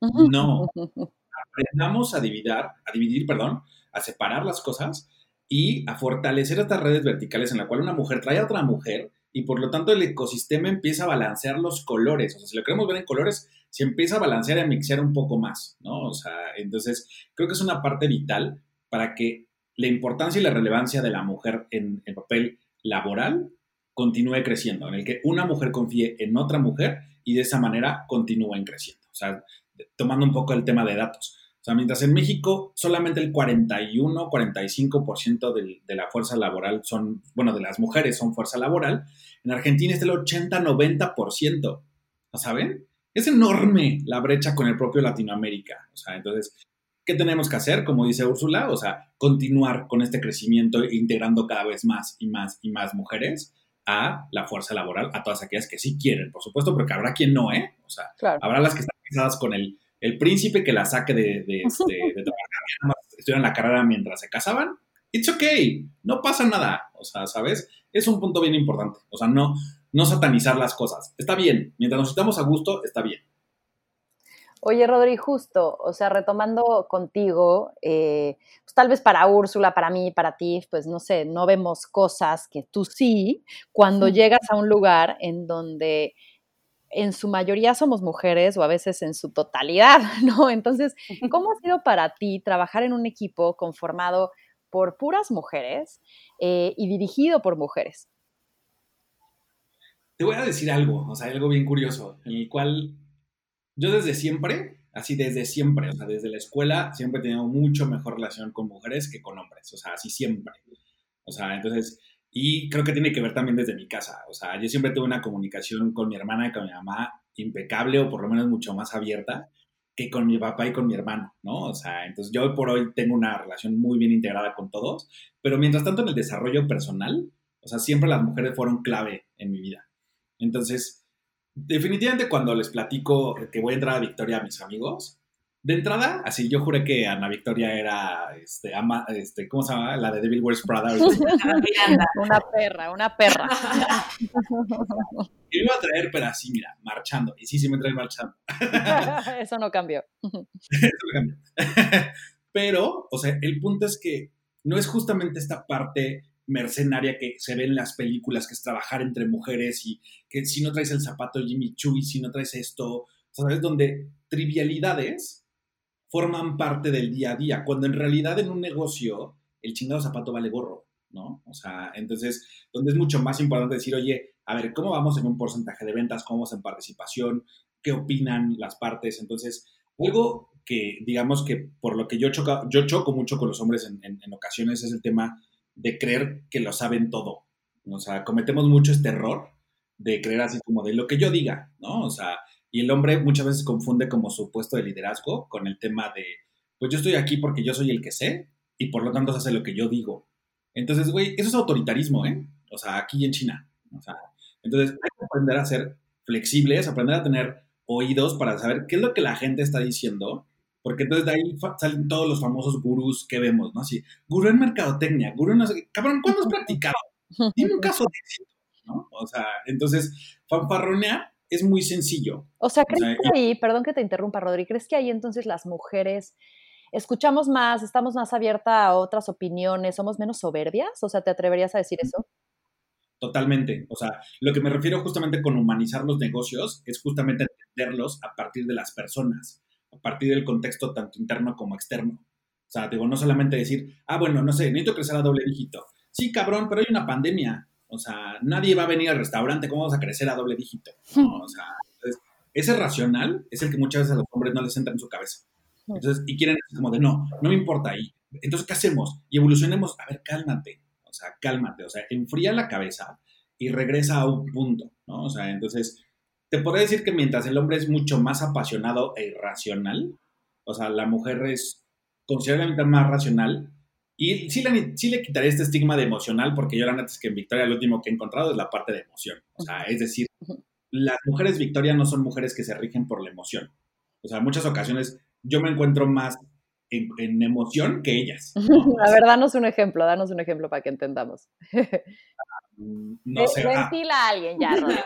No, aprendamos a dividir, a dividir, perdón, a separar las cosas y a fortalecer estas redes verticales en la cual una mujer trae a otra mujer y por lo tanto el ecosistema empieza a balancear los colores. O sea, si lo queremos ver en colores, se empieza a balancear y a mixear un poco más, ¿no? O sea, entonces creo que es una parte vital para que la importancia y la relevancia de la mujer en el papel laboral continúe creciendo, en el que una mujer confíe en otra mujer y de esa manera continúen creciendo. O sea, tomando un poco el tema de datos. O sea, mientras en México solamente el 41, 45% de, de la fuerza laboral son, bueno, de las mujeres son fuerza laboral, en Argentina es el 80, 90%. ¿No saben? Es enorme la brecha con el propio Latinoamérica. O sea, entonces, ¿qué tenemos que hacer? Como dice Úrsula, o sea, continuar con este crecimiento e integrando cada vez más y más y más mujeres a la fuerza laboral, a todas aquellas que sí quieren, por supuesto, porque habrá quien no, ¿eh? O sea, habrá las que están casadas con el, el príncipe que la saque de, de, este, de, trabajar, estudian la carrera mientras se casaban. It's okay, no pasa nada, o sea, ¿sabes? Es un punto bien importante, o sea, no, no satanizar las cosas. Está bien, mientras nos estamos a gusto, está bien. Oye, Rodri, justo, o sea, retomando contigo, eh, pues tal vez para Úrsula, para mí, para ti, pues no sé, no vemos cosas que tú sí, cuando llegas a un lugar en donde en su mayoría somos mujeres o a veces en su totalidad, ¿no? Entonces, ¿cómo ha sido para ti trabajar en un equipo conformado por puras mujeres eh, y dirigido por mujeres? Te voy a decir algo, o sea, algo bien curioso, en el cual yo desde siempre, así desde siempre, o sea, desde la escuela, siempre he tenido mucho mejor relación con mujeres que con hombres, o sea, así siempre. O sea, entonces, y creo que tiene que ver también desde mi casa, o sea, yo siempre tuve una comunicación con mi hermana y con mi mamá impecable o por lo menos mucho más abierta que con mi papá y con mi hermano, ¿no? O sea, entonces yo por hoy tengo una relación muy bien integrada con todos, pero mientras tanto en el desarrollo personal, o sea, siempre las mujeres fueron clave en mi vida. Entonces, definitivamente cuando les platico que voy a entrar a Victoria a mis amigos, de entrada, así yo juré que Ana Victoria era, este, ama, este, ¿cómo se llama? La de Devil Wears Prada. una perra, una perra. Y iba a traer, pero así, mira, marchando. Y sí, sí me trae marchando. Eso no cambió. Eso no cambió. Pero, o sea, el punto es que no es justamente esta parte mercenaria que se ve en las películas, que es trabajar entre mujeres y que si no traes el zapato Jimmy Choo y si no traes esto, ¿sabes? Donde trivialidades forman parte del día a día, cuando en realidad en un negocio el chingado zapato vale gorro, ¿no? O sea, entonces, donde es mucho más importante decir, oye, a ver, ¿cómo vamos en un porcentaje de ventas? ¿Cómo vamos en participación? ¿Qué opinan las partes? Entonces, algo que digamos que por lo que yo, choco, yo choco mucho con los hombres en ocasiones es el tema de creer que lo saben todo. O sea, cometemos mucho este error de creer así como de lo que yo diga, ¿no? O sea, y el hombre muchas veces confunde como su puesto de liderazgo con el tema de, pues yo estoy aquí porque yo soy el que sé y por lo tanto se hace lo que yo digo. Entonces, güey, eso es autoritarismo, ¿eh? O sea, aquí en China. O sea, entonces hay que aprender a ser flexibles, aprender a tener oídos para saber qué es lo que la gente está diciendo porque entonces de ahí salen todos los famosos gurús que vemos, ¿no? Así, gurú en mercadotecnia, gurú en. Cabrón, ¿cuándo has practicado? Dime un caso de éxito, ¿no? O sea, entonces, fanfarronear es muy sencillo. O sea, ¿crees que ahí, perdón que te interrumpa, Rodri, ¿crees que ahí entonces las mujeres escuchamos más, estamos más abiertas a otras opiniones, somos menos soberbias? O sea, ¿te atreverías a decir eso? Totalmente. O sea, lo que me refiero justamente con humanizar los negocios es justamente entenderlos a partir de las personas a partir del contexto tanto interno como externo. O sea, digo, no solamente decir, ah, bueno, no sé, necesito crecer a doble dígito. Sí, cabrón, pero hay una pandemia. O sea, nadie va a venir al restaurante, ¿cómo vamos a crecer a doble dígito? O sea, entonces, ese racional es el que muchas veces a los hombres no les entra en su cabeza. Entonces, y quieren como de, no, no me importa ahí. Entonces, ¿qué hacemos? Y evolucionemos, a ver, cálmate. O sea, cálmate. O sea, enfría la cabeza y regresa a un punto, ¿no? O sea, entonces, te podría decir que mientras el hombre es mucho más apasionado e irracional, o sea, la mujer es considerablemente más racional, y sí le, sí le quitaré este estigma de emocional, porque yo la neta es que en Victoria lo último que he encontrado es la parte de emoción. O sea, es decir, las mujeres Victoria no son mujeres que se rigen por la emoción. O sea, en muchas ocasiones yo me encuentro más en, en emoción que ellas. ¿no? A ver, danos un ejemplo, danos un ejemplo para que entendamos. No sé. ah, Ventila a alguien ya, Rodri.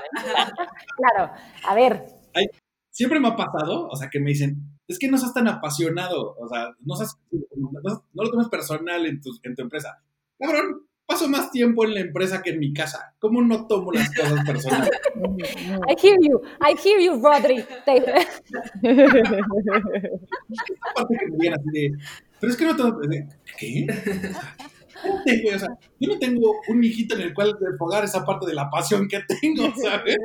claro, a ver. siempre me ha pasado, o sea, que me dicen, es que no seas tan apasionado, o sea, no, seas- no, no lo tomes personal en tu, en tu empresa. Cabrón, paso más tiempo en la empresa que en mi casa. ¿Cómo no tomo las cosas personales? I hear you, I hear you, Rodri. Te- Aparte que me digan así de, pero es que no de, ¿Qué? Espérate, güey, o sea, yo no tengo un hijito en el cual desfogar esa parte de la pasión que tengo, ¿sabes?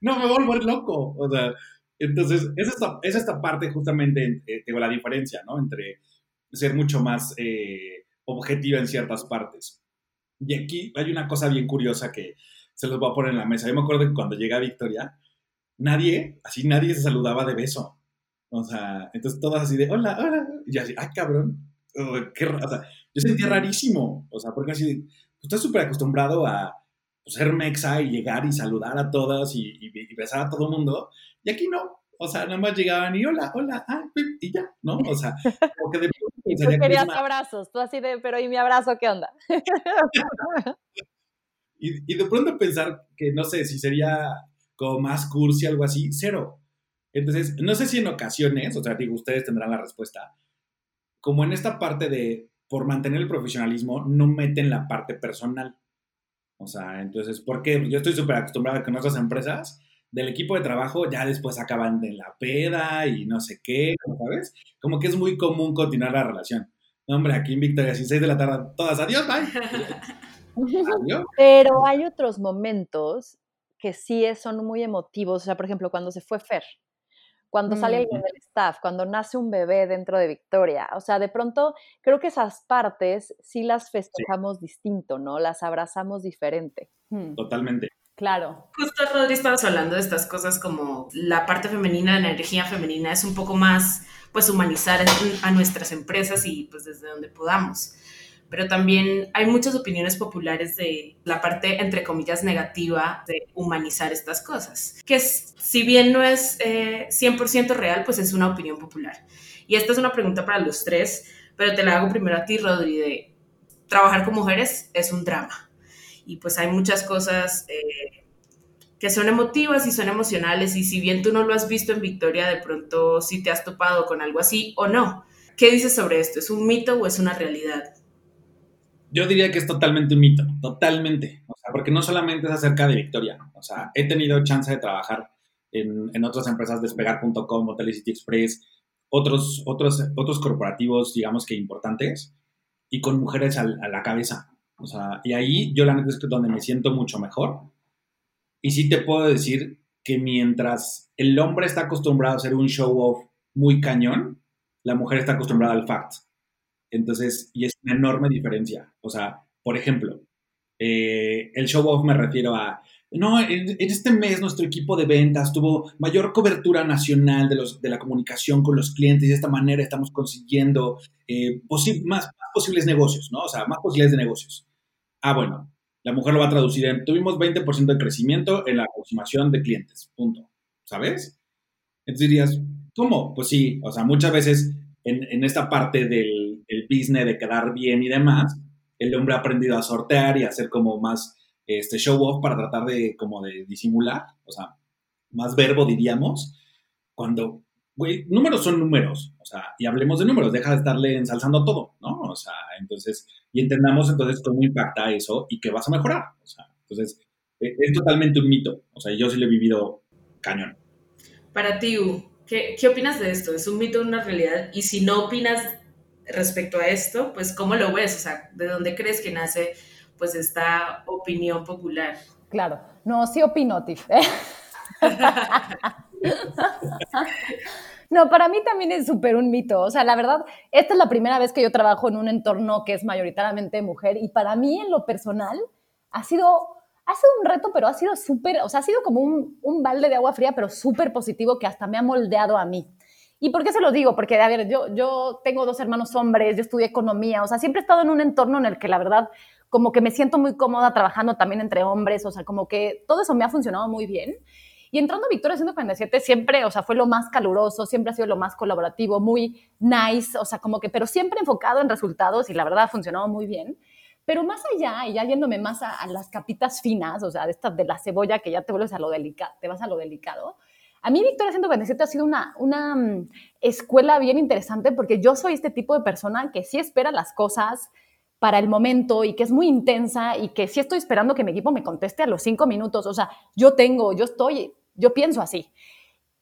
no me voy a volver loco. O sea, entonces, es esta, es esta parte justamente, eh, digo, la diferencia, ¿no? Entre ser mucho más eh, objetiva en ciertas partes. Y aquí hay una cosa bien curiosa que se los voy a poner en la mesa. Yo me acuerdo que cuando llegué a Victoria, nadie, así nadie se saludaba de beso. O sea, entonces todas así de, hola, hola. Y así, ay, cabrón. Oh, qué o sea, yo sentía rarísimo. O sea, porque así, de, estás súper acostumbrado a pues, ser mexa y llegar y saludar a todas y, y- y besar a todo mundo. Y aquí no. O sea, nada más llegaban y hola, hola, ah, y ya, ¿no? O sea, como que de pronto tú querías más- abrazos, tú así de, pero ¿y mi abrazo qué onda? Y, y de pronto pensar que no sé si sería como más cursi, algo así, cero. Entonces, no sé si en ocasiones, o sea, digo, ustedes tendrán la respuesta, como en esta parte de, por mantener el profesionalismo, no meten la parte personal. O sea, entonces, ¿por qué? Yo estoy súper acostumbrado a que otras empresas, del equipo de trabajo, ya después acaban de la peda y no sé qué, ¿sabes? Como que es muy común continuar la relación. No, hombre, aquí en Victoria, a 6 de la tarde, todas, adiós, bye. Adiós. Pero hay otros momentos que sí son muy emotivos. O sea, por ejemplo, cuando se fue Fer, cuando sale alguien del staff, cuando nace un bebé dentro de Victoria. O sea, de pronto creo que esas partes sí las festejamos distinto, ¿no? Las abrazamos diferente. Hmm, Totalmente. Claro. Justo, Rodri, estabas hablando de estas cosas como la parte femenina, la energía femenina, es un poco más, pues, humanizar a nuestras empresas y, pues, desde donde podamos. Pero también hay muchas opiniones populares de la parte, entre comillas, negativa de humanizar estas cosas. Que es- si bien no es eh, 100% real, pues es una opinión popular. Y esta es una pregunta para los tres, pero te la hago primero a ti, Rodri, de trabajar con mujeres es un drama y pues hay muchas cosas eh, que son emotivas y son emocionales y si bien tú no lo has visto en Victoria, de pronto sí te has topado con algo así o no. ¿Qué dices sobre esto? ¿Es un mito o es una realidad? Yo diría que es totalmente un mito, totalmente. O sea, porque no solamente es acerca de Victoria. O sea, he tenido chance de trabajar en, en otras empresas, despegar.com, Hotel Express, otros, otros, otros corporativos, digamos que importantes, y con mujeres a la cabeza. O sea, y ahí yo la neta es que donde me siento mucho mejor. Y sí te puedo decir que mientras el hombre está acostumbrado a hacer un show off muy cañón, la mujer está acostumbrada al fact. Entonces, y es una enorme diferencia. O sea, por ejemplo, eh, el show off me refiero a, no, en, en este mes nuestro equipo de ventas tuvo mayor cobertura nacional de, los, de la comunicación con los clientes y de esta manera estamos consiguiendo eh, posi- más, más posibles negocios, ¿no? O sea, más posibilidades de negocios. Ah, bueno, la mujer lo va a traducir en, tuvimos 20% de crecimiento en la aproximación de clientes, punto. ¿Sabes? Entonces dirías, ¿cómo? Pues sí, o sea, muchas veces en, en esta parte del, del business, de quedar bien y demás, el hombre ha aprendido a sortear y a hacer como más este show off para tratar de como de disimular, o sea, más verbo diríamos, cuando, güey, números son números, o sea, y hablemos de números, deja de estarle ensalzando todo, ¿no? O sea, entonces, y entendamos entonces cómo impacta eso y qué vas a mejorar, o sea, entonces, eh, es totalmente un mito, o sea, yo sí lo he vivido cañón. Para ti, ¿qué, qué opinas de esto? ¿Es un mito o una realidad? Y si no opinas respecto a esto, pues ¿cómo lo ves? O sea, ¿de dónde crees que nace pues esta opinión popular? Claro. No, sí opino, Tiff. No, para mí también es súper un mito. O sea, la verdad, esta es la primera vez que yo trabajo en un entorno que es mayoritariamente mujer y para mí en lo personal ha sido, ha sido un reto, pero ha sido súper, o sea, ha sido como un, un balde de agua fría, pero súper positivo que hasta me ha moldeado a mí. ¿Y por qué se lo digo? Porque, a ver, yo, yo tengo dos hermanos hombres, yo estudié economía, o sea, siempre he estado en un entorno en el que la verdad como que me siento muy cómoda trabajando también entre hombres, o sea, como que todo eso me ha funcionado muy bien. Y entrando a Victoria 147 siempre, o sea, fue lo más caluroso, siempre ha sido lo más colaborativo, muy nice, o sea, como que, pero siempre enfocado en resultados y la verdad ha funcionado muy bien. Pero más allá, y ya yéndome más a, las capitas finas, o sea, de estas de la cebolla que ya te vuelves a lo delicado, te vas a lo delicado, a mí Victoria 147 ha sido una, una mm, escuela bien interesante porque yo soy este tipo de persona que sí espera las cosas para el momento y que es muy intensa y que sí estoy esperando que mi equipo me conteste a los cinco minutos. O sea, yo tengo, yo estoy, yo pienso así.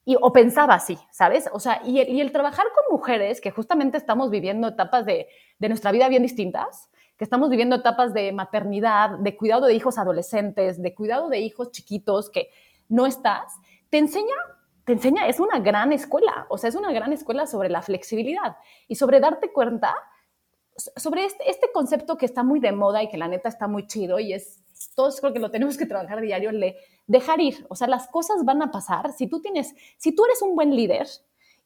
Y, o pensaba así, ¿sabes? O sea, y el, y el trabajar con mujeres que justamente estamos viviendo etapas de, de nuestra vida bien distintas, que estamos viviendo etapas de maternidad, de cuidado de hijos adolescentes, de cuidado de hijos chiquitos que no estás, te enseña, te enseña, es una gran escuela, o sea, es una gran escuela sobre la flexibilidad y sobre darte cuenta, sobre este, este concepto que está muy de moda y que la neta está muy chido y es, todos creo que lo tenemos que trabajar diario, le, dejar ir, o sea, las cosas van a pasar, si tú tienes, si tú eres un buen líder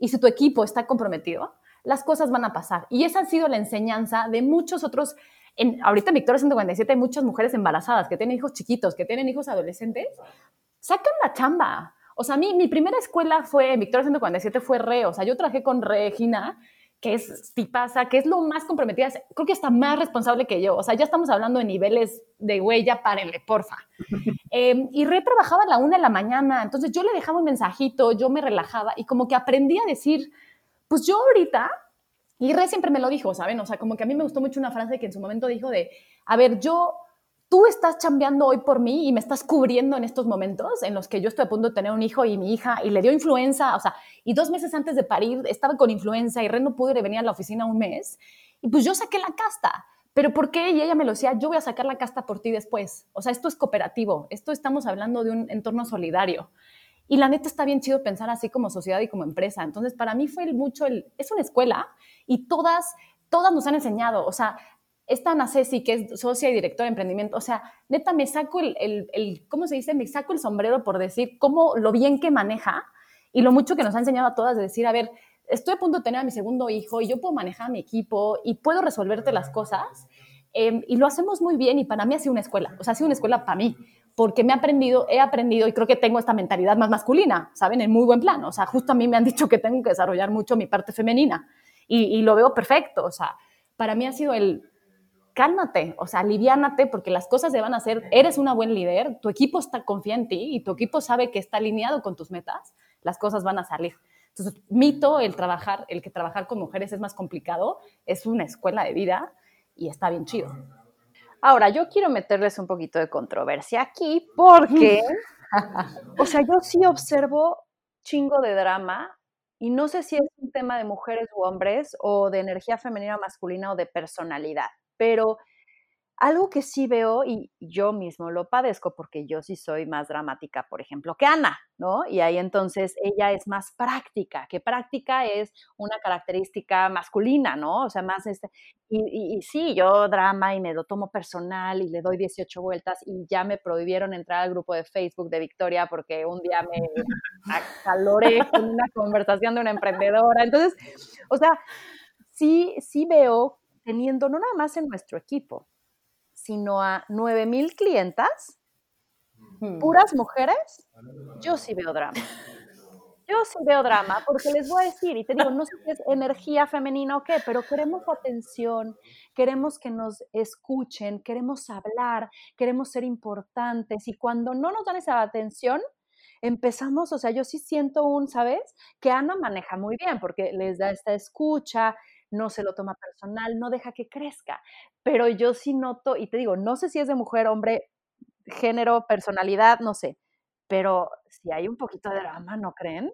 y si tu equipo está comprometido, las cosas van a pasar. Y esa ha sido la enseñanza de muchos otros. En, ahorita en Victoria 147 hay muchas mujeres embarazadas que tienen hijos chiquitos, que tienen hijos adolescentes. Sacan la chamba. O sea, mi, mi primera escuela fue, en Victoria 147 fue Re, o sea, yo trabajé con Regina, que es tipaza, que es lo más comprometida, creo que está más responsable que yo, o sea, ya estamos hablando de niveles de huella, párenle, porfa. Eh, y Re trabajaba a la una de la mañana, entonces yo le dejaba un mensajito, yo me relajaba y como que aprendí a decir, pues yo ahorita, y Re siempre me lo dijo, ¿saben? O sea, como que a mí me gustó mucho una frase que en su momento dijo de, a ver, yo tú estás chambeando hoy por mí y me estás cubriendo en estos momentos en los que yo estoy a punto de tener un hijo y mi hija y le dio influenza, o sea, y dos meses antes de parir estaba con influenza y Ren no pudo ir venir a la oficina un mes y pues yo saqué la casta. ¿Pero por qué? Y ella me lo decía, yo voy a sacar la casta por ti después. O sea, esto es cooperativo, esto estamos hablando de un entorno solidario. Y la neta está bien chido pensar así como sociedad y como empresa. Entonces, para mí fue mucho el, es una escuela y todas, todas nos han enseñado. O sea, esta Ana Ceci, que es socia y directora de emprendimiento, o sea, neta me saco el, el, ¿cómo se dice? Me saco el sombrero por decir cómo lo bien que maneja y lo mucho que nos ha enseñado a todas de decir, a ver, estoy a punto de tener a mi segundo hijo y yo puedo manejar a mi equipo y puedo resolverte las cosas. Em, y lo hacemos muy bien y para mí ha sido una escuela, o sea, ha sido una escuela para mí, porque me he aprendido, he aprendido y creo que tengo esta mentalidad más masculina, ¿saben? En muy buen plan, o sea, justo a mí me han dicho que tengo que desarrollar mucho mi parte femenina y, y lo veo perfecto, o sea, para mí ha sido el, cálmate, o sea, aliviánate porque las cosas se van a hacer, eres una buen líder, tu equipo está confía en ti y tu equipo sabe que está alineado con tus metas, las cosas van a salir. Entonces, mito el trabajar, el que trabajar con mujeres es más complicado, es una escuela de vida y está bien chido. Ahora, yo quiero meterles un poquito de controversia aquí porque, o sea, yo sí observo chingo de drama y no sé si es un tema de mujeres u hombres o de energía femenina o masculina o de personalidad pero algo que sí veo y yo mismo lo padezco porque yo sí soy más dramática, por ejemplo, que Ana, ¿no? Y ahí entonces ella es más práctica, que práctica es una característica masculina, ¿no? O sea, más este, y, sí, yo drama y me lo tomo personal y le doy 18 vueltas y ya me prohibieron entrar al grupo de Facebook de Victoria porque un día me acaloré con una conversación de una emprendedora. Entonces, o sea, sí, sí veo teniendo no nada más en nuestro equipo, sino a 9000 clientas, puras mujeres, yo sí veo drama. Yo sí veo drama, porque les voy a decir, y te digo, no sé si es energía femenina o qué, pero queremos atención, queremos que nos escuchen, queremos hablar, queremos ser importantes, y cuando no nos dan esa atención, empezamos, o sea, yo sí siento un, ¿sabes? Que Ana maneja muy bien, porque les da esta escucha, no se lo toma personal, no deja que crezca. Pero yo sí noto, y te digo, no sé si es de mujer, hombre, género, personalidad, no sé, pero si hay un poquito de drama, ¿no creen?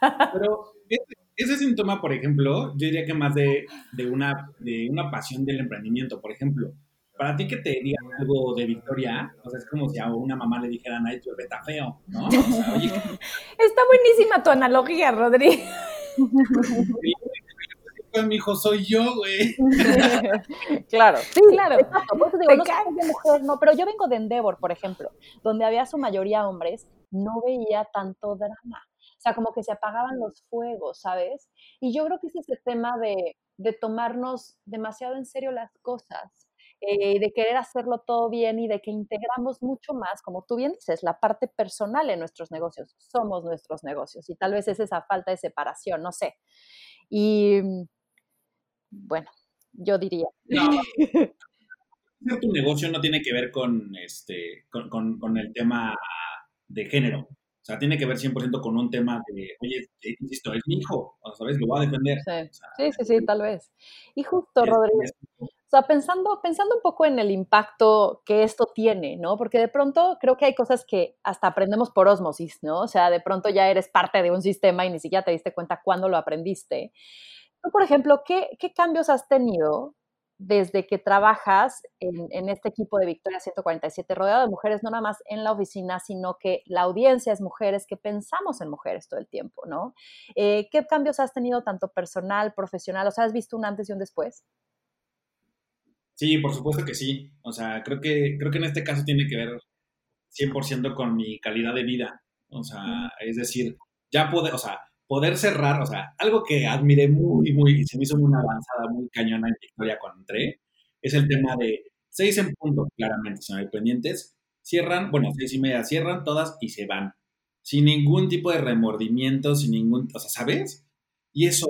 Pero ese, síntoma, por ejemplo, yo diría que más de, una, de una pasión del emprendimiento, por ejemplo. Para ti que te diga algo de Victoria, o sea, es como si a una mamá le dijeran, ay, tu bebé está feo, ¿no? Está buenísima tu analogía, Rodri. mi hijo soy yo, güey. claro. Sí, claro. digo, no de mujer, no, pero yo vengo de Endeavor, por ejemplo, donde había su mayoría hombres, no veía tanto drama. O sea, como que se apagaban los fuegos, ¿sabes? Y yo creo que es ese tema de, de tomarnos demasiado en serio las cosas eh, de querer hacerlo todo bien y de que integramos mucho más, como tú bien dices, la parte personal en nuestros negocios. Somos nuestros negocios y tal vez es esa falta de separación, no sé. Y bueno, yo diría. No. tu negocio no tiene que ver con, este, con, con, el tema de género. O sea, tiene que ver 100% con un tema de, oye, insisto, es mi hijo, ¿sabes? Lo voy a defender. Sí, sí, sí, tal vez. Y justo, Rodrigo, o sea, pensando, pensando un poco en el impacto que esto tiene, ¿no? Porque de pronto creo que hay cosas que hasta aprendemos por osmosis, ¿no? O sea, de pronto ya eres parte de un sistema y ni siquiera te diste cuenta cuándo lo aprendiste. Tú, por ejemplo, ¿qué, qué cambios has tenido desde que trabajas en, este equipo de Victoria 147, rodeado de mujeres, no nada más en la oficina, sino que la audiencia es mujeres, que pensamos en mujeres todo el tiempo, ¿no? Eh, ¿Qué cambios has tenido tanto personal, profesional? O sea, ¿has visto un antes y un después? Sí, por supuesto que sí. O sea, creo que, creo que en este caso tiene que ver 100% con mi calidad de vida. O sea, es decir, ya puede, o sea, poder cerrar, o sea, algo que admiré muy, muy, y se me hizo una avanzada muy cañona en Victoria cuando entré, es el tema de seis en punto, claramente, si no hay pendientes, cierran, bueno, seis y media cierran todas y se van, sin ningún tipo de remordimiento, sin ningún, o sea, ¿sabes? Y eso,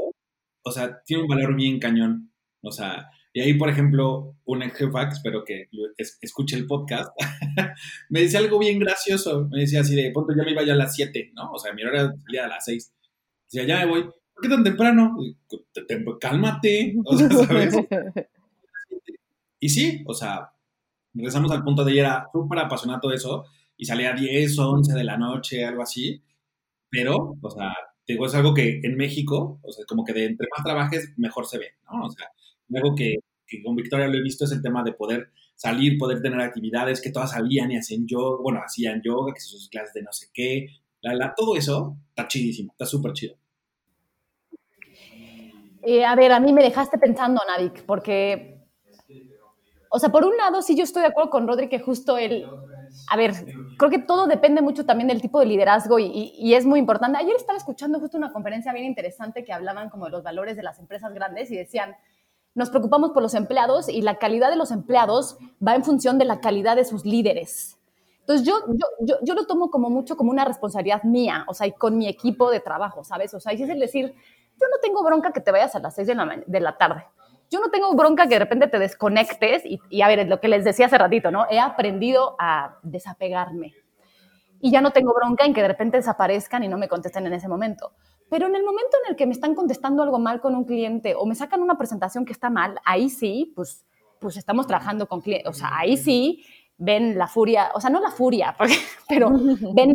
o sea, tiene un valor bien cañón, o sea, y ahí, por ejemplo, un ex jefa, espero que escuche el podcast, me dice algo bien gracioso, me decía así de, punto, yo me iba ya a las siete, ¿no? O sea, mi hora salía a las seis si allá me voy, ¿por qué tan temprano? Cálmate, o sea, ¿sabes? Y sí, o sea, regresamos al punto de ir era súper apasionado eso y salía a 10 o 11 de la noche, algo así, pero, o sea, digo, es algo que en México, o sea, como que de entre más trabajes, mejor se ve, ¿no? O sea, algo que, que con Victoria lo he visto es el tema de poder salir, poder tener actividades, que todas salían y hacían yoga, bueno, hacían yoga, que sus clases de no sé qué, la, todo eso está chidísimo, está súper chido. Eh, a ver, a mí me dejaste pensando, Navik, porque, o sea, por un lado, sí yo estoy de acuerdo con Rodri que justo él, a ver, creo que todo depende mucho también del tipo de liderazgo y, es muy importante. Ayer estaba escuchando justo una conferencia bien interesante que hablaban como de los valores de las empresas grandes y decían, nos preocupamos por los empleados y la calidad de los empleados va en función de la calidad de sus líderes. Entonces yo, yo, yo, lo tomo como mucho como una responsabilidad mía, o sea, y con mi equipo de trabajo, ¿sabes? O sea, es decir, yo no tengo bronca que te vayas a las seis de la, de la tarde. Yo no tengo bronca que de repente te desconectes y, y, a ver, es lo que les decía hace ratito, ¿no? He aprendido a desapegarme. Y ya no tengo bronca en que de repente desaparezcan y no me contesten en ese momento. Pero en el momento en el que me están contestando algo mal con un cliente o me sacan una presentación que está mal, ahí sí, pues, pues estamos trabajando con clientes. O sea, ahí sí ven la furia, o sea, no la furia, pero ven,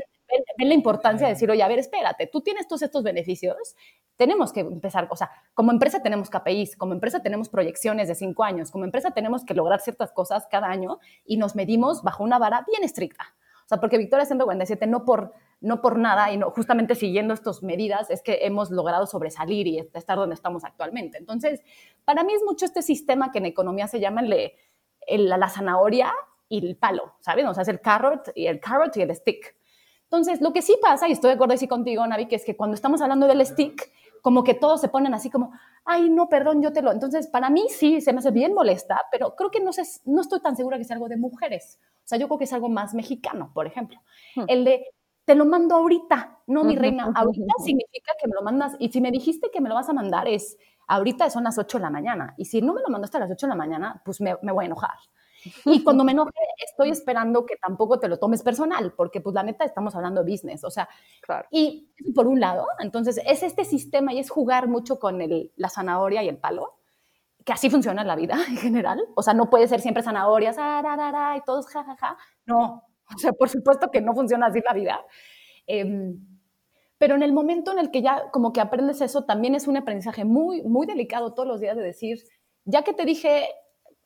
ven, la importancia de decir, oye, a ver, espérate, tú tienes todos estos beneficios, tenemos que empezar, o sea, como empresa tenemos KPIs, como empresa tenemos proyecciones de cinco años, como empresa tenemos que lograr ciertas cosas cada año y nos medimos bajo una vara bien estricta. O sea, porque Victoria 147 no por, no por nada y no, justamente siguiendo estas medidas es que hemos logrado sobresalir y estar donde estamos actualmente. Entonces, para mí es mucho este sistema que en economía se llama el, la zanahoria y el palo, ¿sabes? O sea, es el carrot y el carrot y el stick. Entonces, lo que sí pasa, y estoy de acuerdo así contigo, Navi, que es que cuando estamos hablando del stick, como que todos se ponen así como, ay, no, perdón, yo te lo... Entonces, para mí sí, se me hace bien molesta, pero creo que no, sé, no estoy tan segura que sea algo de mujeres. O sea, yo creo que es algo más mexicano, por ejemplo. Hmm. El de, te lo mando ahorita, no, mi reina, ahorita significa que me lo mandas, y si me dijiste que me lo vas a mandar es, ahorita son las 8 de la mañana, y si no me lo mandaste a las 8 de la mañana, pues me, me voy a enojar. Y cuando me enoje, estoy esperando que tampoco te lo tomes personal, porque pues la neta estamos hablando de business, o sea, claro. y por un lado, entonces es este sistema y es jugar mucho con el, la zanahoria y el palo, que así funciona la vida en general, o sea, no puede ser siempre zanahorias, ah, y todos jajaja, ja, ja. no, o sea, por supuesto que no funciona así la vida. Eh, pero en el momento en el que ya como que aprendes eso, también es un aprendizaje muy, muy delicado todos los días de decir, ya que te dije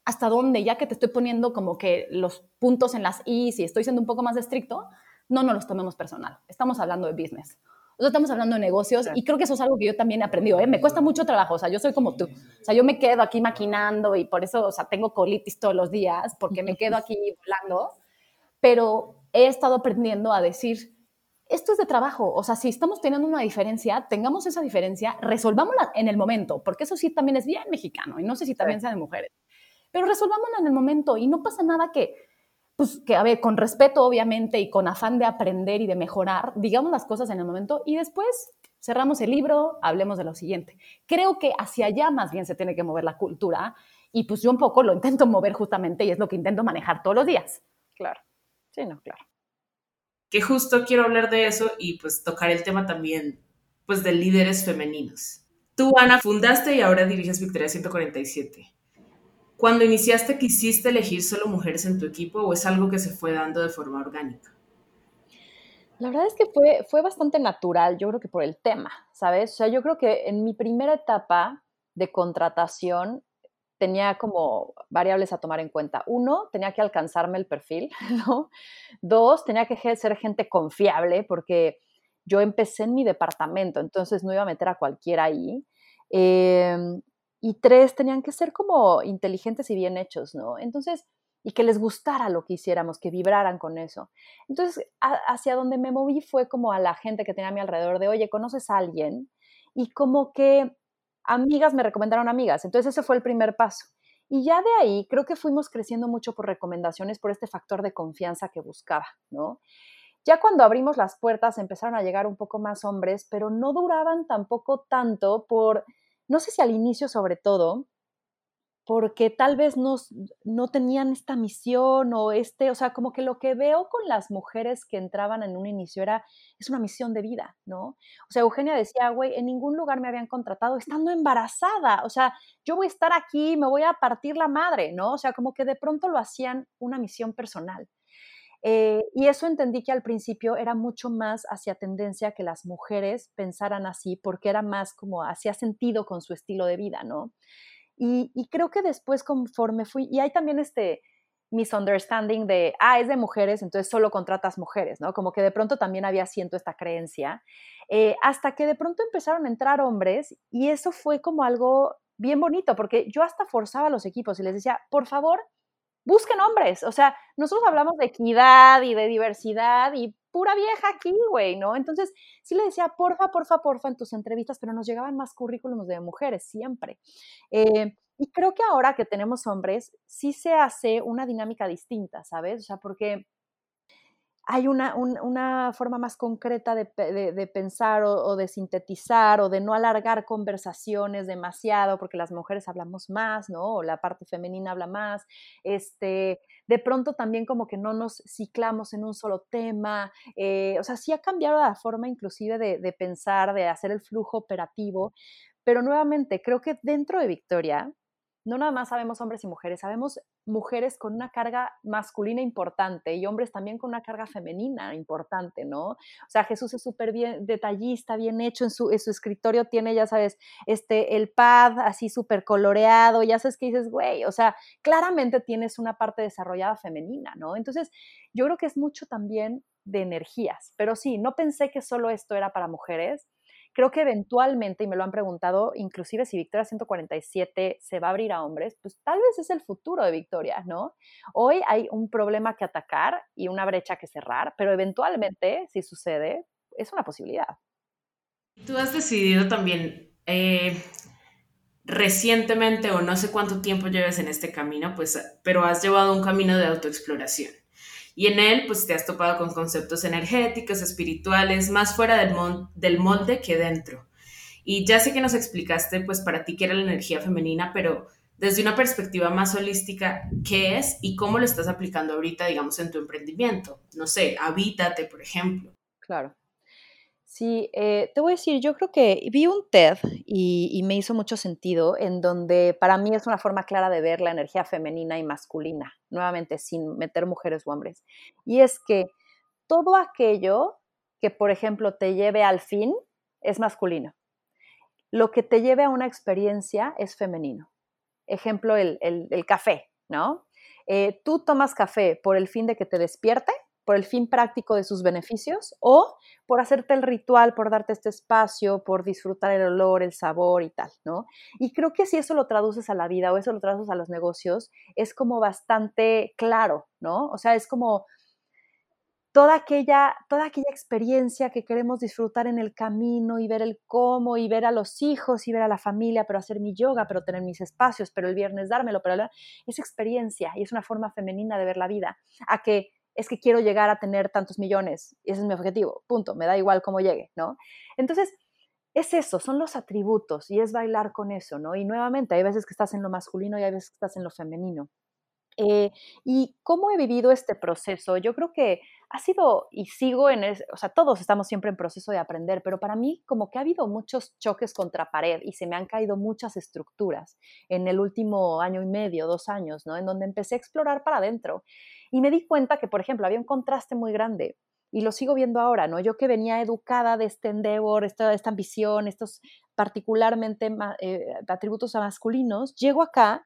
hasta dónde, ya que te estoy poniendo como que los puntos en las i y estoy siendo un poco más estricto, no nos los tomemos personal. Estamos hablando de business. Sea, estamos hablando de negocios y creo que eso es algo que yo también he aprendido. ¿eh? Me cuesta mucho trabajo, o sea, yo soy como tú. O sea, yo me quedo aquí maquinando y por eso, o sea, tengo colitis todos los días porque me quedo aquí volando. Pero he estado aprendiendo a decir, esto es de trabajo. O sea, si estamos teniendo una diferencia, tengamos esa diferencia, resolvámosla en el momento, porque eso sí también es bien mexicano y no sé si también sea de mujeres pero resolvámoslo en el momento y no pasa nada que, pues, que, a ver, con respeto obviamente y con afán de aprender y de mejorar, digamos las cosas en el momento y después cerramos el libro, hablemos de lo siguiente. Creo que hacia allá más bien se tiene que mover la cultura y pues yo un poco lo intento mover justamente y es lo que intento manejar todos los días. Claro, sí, no, claro. Que justo quiero hablar de eso y pues tocar el tema también pues de líderes femeninos. Tú, Ana, fundaste y ahora diriges Victoria 147. Cuando iniciaste, ¿quisiste elegir solo mujeres en tu equipo o es algo que se fue dando de forma orgánica? La verdad es que fue, fue bastante natural, yo creo que por el tema, ¿sabes? O sea, yo creo que en mi primera etapa de contratación tenía como variables a tomar en cuenta. Uno, tenía que alcanzarme el perfil, ¿no? Dos, tenía que ser gente confiable porque yo empecé en mi departamento, entonces no iba a meter a cualquiera ahí. Em, y tres, tenían que ser como inteligentes y bien hechos, ¿no? Entonces, y que les gustara lo que hiciéramos, que vibraran con eso. Entonces, hacia donde me moví fue como a la gente que tenía a mi alrededor de, oye, ¿conoces a alguien? Y como que amigas me recomendaron amigas. Entonces, ese fue el primer paso. Y ya de ahí creo que fuimos creciendo mucho por recomendaciones, por este factor de confianza que buscaba, ¿no? Ya cuando abrimos las puertas empezaron a llegar un poco más hombres, pero no duraban tampoco tanto por, no sé si al inicio sobre todo, porque tal vez no, no tenían esta misión o este, o sea, como que lo que veo con las mujeres que entraban en un inicio era, es una misión de vida, ¿no? O sea, Eugenia decía, güey, en ningún lugar me habían contratado estando embarazada, o sea, yo voy a estar aquí, me voy a partir la madre, ¿no? O sea, como que de pronto lo hacían una misión personal. Eh, y eso entendí que al principio era mucho más hacia tendencia que las mujeres pensaran así, porque era más como hacía sentido con su estilo de vida, ¿no? Y, creo que después conforme fui, y hay también este misunderstanding de, ah, es de mujeres, entonces solo contratas mujeres, ¿no? Como que de pronto también había siento esta creencia, eh, hasta que de pronto empezaron a entrar hombres y eso fue como algo bien bonito, porque yo hasta forzaba a los equipos y les decía, por favor, busquen hombres, o sea, nosotros hablamos de equidad y de diversidad y pura vieja aquí, güey, ¿no? Entonces, sí le decía, porfa, porfa, porfa, en tus entrevistas, pero nos llegaban más currículums de mujeres, siempre. Eh, y creo que ahora que tenemos hombres, sí se hace una dinámica distinta, ¿sabes? O sea, porque hay una, una, forma más concreta de, de, pensar o, de sintetizar o de no alargar conversaciones demasiado, porque las mujeres hablamos más, ¿no? O la parte femenina habla más. Este, de pronto también como que no nos ciclamos en un solo tema. Eh, o sea, sí ha cambiado la forma inclusive de, de pensar, de hacer el flujo operativo, pero nuevamente creo que dentro de Victoria no nada más sabemos hombres y mujeres, sabemos mujeres con una carga masculina importante y hombres también con una carga femenina importante, ¿no? O sea, Jesús es súper bien detallista, bien hecho, en su, escritorio tiene, ya sabes, este, el pad así súper coloreado, ya sabes que dices, güey, o sea, claramente tienes una parte desarrollada femenina, ¿no? Entonces, yo creo que es mucho también de energías, pero sí, no pensé que solo esto era para mujeres, creo que eventualmente, y me lo han preguntado, inclusive si Victoria 147 se va a abrir a hombres, pues tal vez es el futuro de Victoria, ¿no? Hoy hay un problema que atacar y una brecha que cerrar, pero eventualmente, si sucede, es una posibilidad. Tú has decidido también, eh, recientemente o no sé cuánto tiempo lleves en este camino, pues, pero has llevado un camino de autoexploración. Y en él, pues te has topado con conceptos energéticos, espirituales, más fuera del, del molde que dentro. Y ya sé que nos explicaste, pues para ti qué era la energía femenina, pero desde una perspectiva más holística, ¿qué es y cómo lo estás aplicando ahorita, digamos, en tu emprendimiento? No sé, habítate, por ejemplo. Claro. Sí, eh, te voy a decir, yo creo que vi un TED y, me hizo mucho sentido, en donde para mí es una forma clara de ver la energía femenina y masculina, nuevamente sin meter mujeres o hombres. Y es que todo aquello que, por ejemplo, te lleve al fin es masculino. Lo que te lleve a una experiencia es femenino. Ejemplo, el, café, ¿no? Eh, tú tomas café por el fin de que te despierte por el fin práctico de sus beneficios o por hacerte el ritual, por darte este espacio, por disfrutar el olor, el sabor y tal, ¿no? Y creo que si eso lo traduces a la vida o eso lo traduces a los negocios, es como bastante claro, ¿no? O sea, es como toda aquella, toda aquella experiencia que queremos disfrutar en el camino y ver el cómo y ver a los hijos y ver a la familia, pero hacer mi yoga, pero tener mis espacios, pero el viernes dármelo, pero esa experiencia y es una forma femenina de ver la vida, a que es que quiero llegar a tener tantos millones y ese es mi objetivo, punto, me da igual cómo llegue, ¿no? Entonces, es eso, son los atributos y es bailar con eso, ¿no? Y nuevamente, hay veces que estás en lo masculino y hay veces que estás en lo femenino. Eh, ¿Y cómo he vivido este proceso? Yo creo que ha sido y sigo en, o sea, todos estamos siempre en proceso de aprender, pero para mí como que ha habido muchos choques contra pared y se me han caído muchas estructuras en el último año y medio, dos años, ¿no? En donde empecé a explorar para adentro y me di cuenta que, por ejemplo, había un contraste muy grande y lo sigo viendo ahora, ¿no? Yo que venía educada de este endeavor, esta, esta ambición, estos particularmente eh, atributos masculinos, llego acá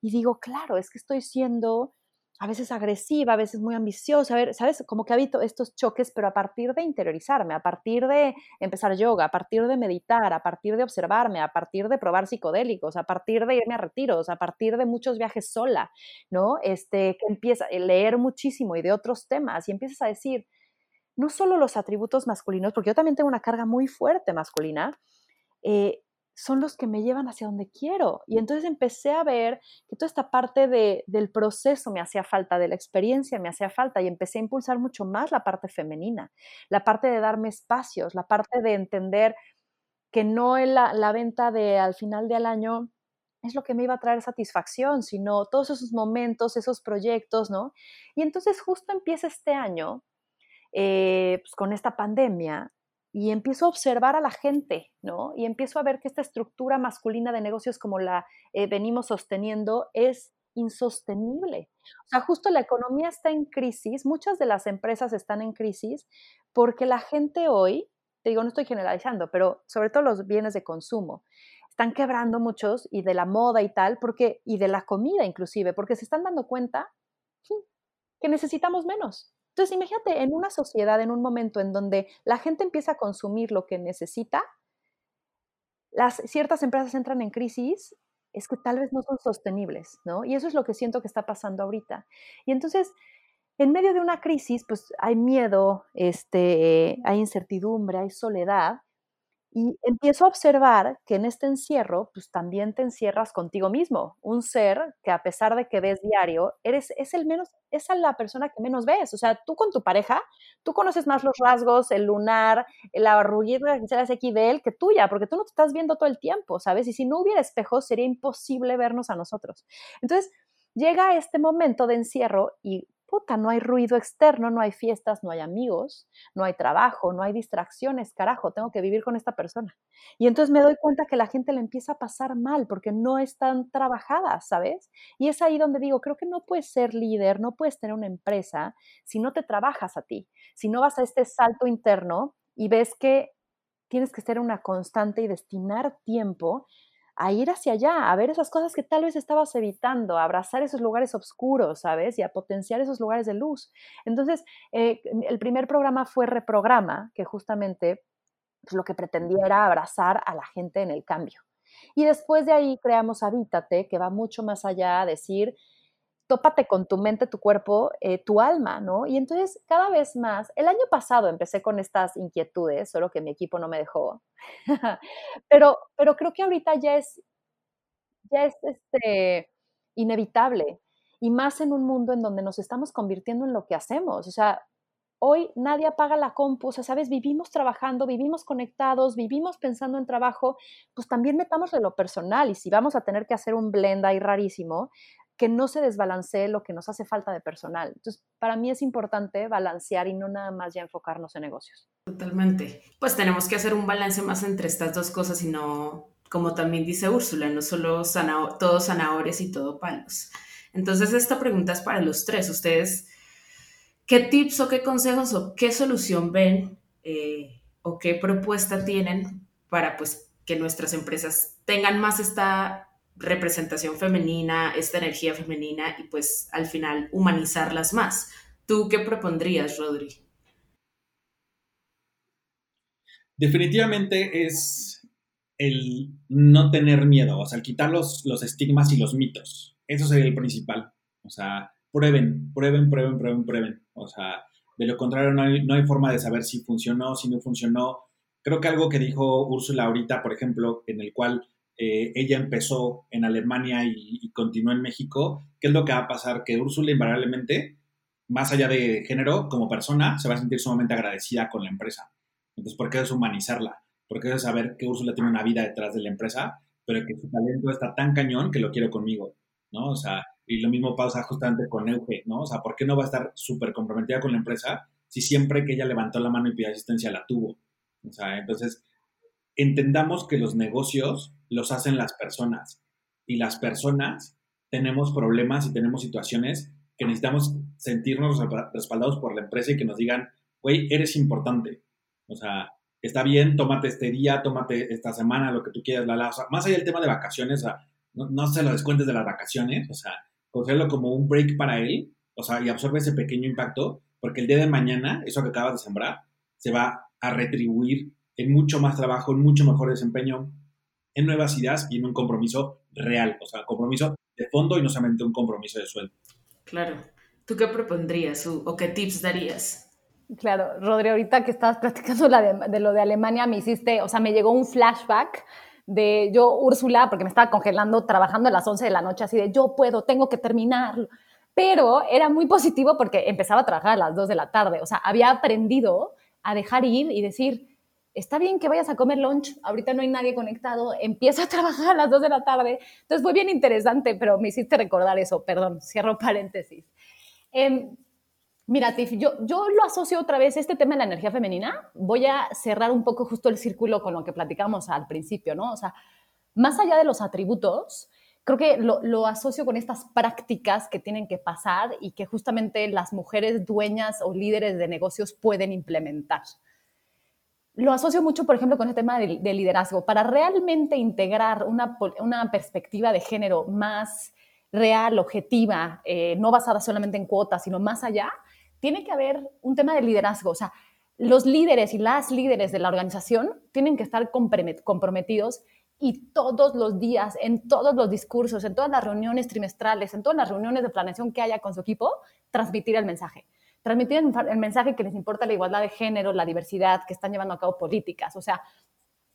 y digo, claro, es que estoy siendo a veces agresiva, a veces muy ambiciosa, a ver, ¿sabes? Como que habito estos choques, pero a partir de interiorizarme, a partir de empezar yoga, a partir de meditar, a partir de observarme, a partir de probar psicodélicos, a partir de irme a retiros, a partir de muchos viajes sola, ¿no? Este, que empieza a leer muchísimo y de otros temas y empiezas a decir, no solo los atributos masculinos, porque yo también tengo una carga muy fuerte masculina, eh, son los que me llevan hacia donde quiero. Y entonces empecé a ver que toda esta parte de, del proceso me hacía falta, de la experiencia me hacía falta y empecé a impulsar mucho más la parte femenina, la parte de darme espacios, la parte de entender que no la, la venta de al final del año es lo que me iba a traer satisfacción, sino todos esos momentos, esos proyectos, ¿no? Y entonces justo empieza este año, eh, pues con esta pandemia, y empiezo a observar a la gente, ¿no? Y empiezo a ver que esta estructura masculina de negocios como la eh, venimos sosteniendo es insostenible. O sea, justo la economía está en crisis, muchas de las empresas están en crisis porque la gente hoy, te digo, no estoy generalizando, pero sobre todo los bienes de consumo, están quebrando muchos y de la moda y tal, porque, y de la comida inclusive, porque se están dando cuenta que necesitamos menos. Entonces, imagínate en una sociedad, en un momento en donde la gente empieza a consumir lo que necesita, las ciertas empresas entran en crisis, es que tal vez no son sostenibles, ¿no? Y eso es lo que siento que está pasando ahorita. Y entonces, en medio de una crisis, pues hay miedo, este, hay incertidumbre, hay soledad, y empiezo a observar que en este encierro, pues también te encierras contigo mismo, un ser que a pesar de que ves diario, eres, es el menos, es la persona que menos ves. O sea, tú con tu pareja, tú conoces más los rasgos, el lunar, la arruguita que se hace aquí de él que tuya, porque tú no te estás viendo todo el tiempo, ¿sabes? Y si no hubiera espejos, sería imposible vernos a nosotros. Entonces, llega este momento de encierro y puta, no hay ruido externo, no hay fiestas, no hay amigos, no hay trabajo, no hay distracciones, carajo, tengo que vivir con esta persona. Y entonces me doy cuenta que la gente le empieza a pasar mal porque no están trabajadas, ¿sabes? Y es ahí donde digo, creo que no puedes ser líder, no puedes tener una empresa si no te trabajas a ti, si no vas a este salto interno y ves que tienes que ser una constante y destinar tiempo a ir hacia allá, a ver esas cosas que tal vez estabas evitando, a abrazar esos lugares oscuros, ¿sabes? Y a potenciar esos lugares de luz. Entonces, eh, el primer programa fue Reprograma, que justamente pues, lo que pretendía era abrazar a la gente en el cambio. Y después de ahí creamos Habítate, que va mucho más allá a decir, tópate con tu mente, tu cuerpo, eh, tu alma, ¿no? Y entonces cada vez más, el año pasado empecé con estas inquietudes, solo que mi equipo no me dejó, pero, pero creo que ahorita ya es, ya es este, inevitable, y más en un mundo en donde nos estamos convirtiendo en lo que hacemos, o sea, hoy nadie apaga la compu, o sea, sabes, vivimos trabajando, vivimos conectados, vivimos pensando en trabajo, pues también metámosle lo personal y si vamos a tener que hacer un blend ahí rarísimo, que no se desbalancee lo que nos hace falta de personal. Entonces, para mí es importante balancear y no nada más ya enfocarnos en negocios. Totalmente. Pues tenemos que hacer un balance más entre estas dos cosas y no, como también dice Úrsula, no solo todos zanahorias y todo palos. Entonces, esta pregunta es para los tres. Ustedes, ¿qué tips o qué consejos o qué solución ven eh, o qué propuesta tienen para pues que nuestras empresas tengan más esta representación femenina, esta energía femenina y pues al final humanizarlas más. ¿Tú qué propondrías, Rodri? Definitivamente es el no tener miedo, o sea, el quitar los, los estigmas y los mitos. Eso sería el principal. O sea, prueben, prueben, prueben, prueben, prueben. O sea, De lo contrario, no hay, no hay forma de saber si funcionó, si no funcionó. Creo que algo que dijo Úrsula ahorita, por ejemplo, en el cual eh, ella empezó en Alemania y, continuó en México, ¿qué es lo que va a pasar? Que Úrsula invariablemente, más allá de género, como persona, se va a sentir sumamente agradecida con la empresa. Entonces, ¿por qué es humanizarla? ¿Por qué es saber que Úrsula tiene una vida detrás de la empresa, pero que su talento está tan cañón que lo quiere conmigo? ¿no? O sea, y lo mismo pasa justamente con Euge, ¿no? O sea, ¿por qué no va a estar súper comprometida con la empresa si siempre que ella levantó la mano y pidió asistencia la tuvo? O sea, entonces, entendamos que los negocios los hacen las personas y las personas tenemos problemas y tenemos situaciones que necesitamos sentirnos respaldados por la empresa y que nos digan, güey, eres importante. O sea, está bien, tómate este día, tómate esta semana, lo que tú quieras, más allá del tema de vacaciones, no, no, se lo descuentes de las vacaciones, o sea, cogerlo como un break para él, o sea, y absorbe ese pequeño impacto, porque el día de mañana, eso que acabas de sembrar, se va a retribuir en mucho más trabajo, en mucho mejor desempeño, en nuevas ideas y en un compromiso real, o sea, compromiso de fondo y no solamente un compromiso de sueldo. Claro. ¿Tú qué propondrías o qué tips darías? Claro, Rodri, ahorita que estabas platicando la de, de, lo de Alemania, me hiciste, o sea, me llegó un flashback de yo, Úrsula, porque me estaba congelando, trabajando a las 11 de la noche, así de yo puedo, tengo que terminarlo. Pero era muy positivo porque empezaba a trabajar a las 2 de la tarde, o sea, había aprendido a dejar ir y decir, está bien que vayas a comer lunch, ahorita no hay nadie conectado, empieza a trabajar a las 2 de la tarde. Entonces fue bien interesante, pero me hiciste recordar eso, perdón, cierro paréntesis. Eh, Mira, Tiff, yo, yo lo asocio otra vez, este tema de la energía femenina, voy a cerrar un poco justo el círculo con lo que platicamos al principio, ¿no? O sea, más allá de los atributos, creo que lo, lo, asocio con estas prácticas que tienen que pasar y que justamente las mujeres dueñas o líderes de negocios pueden implementar. Lo asocio mucho, por ejemplo, con el tema de liderazgo. Para realmente integrar una, una perspectiva de género más real, objetiva, eh, no basada solamente en cuotas, sino más allá, tiene que haber un tema de liderazgo. O sea, los líderes y las líderes de la organización tienen que estar comprometidos y todos los días, en todos los discursos, en todas las reuniones trimestrales, en todas las reuniones de planeación que haya con su equipo, transmitir el mensaje. Transmitir el mensaje que les importa la igualdad de género, la diversidad, que están llevando a cabo políticas. O sea,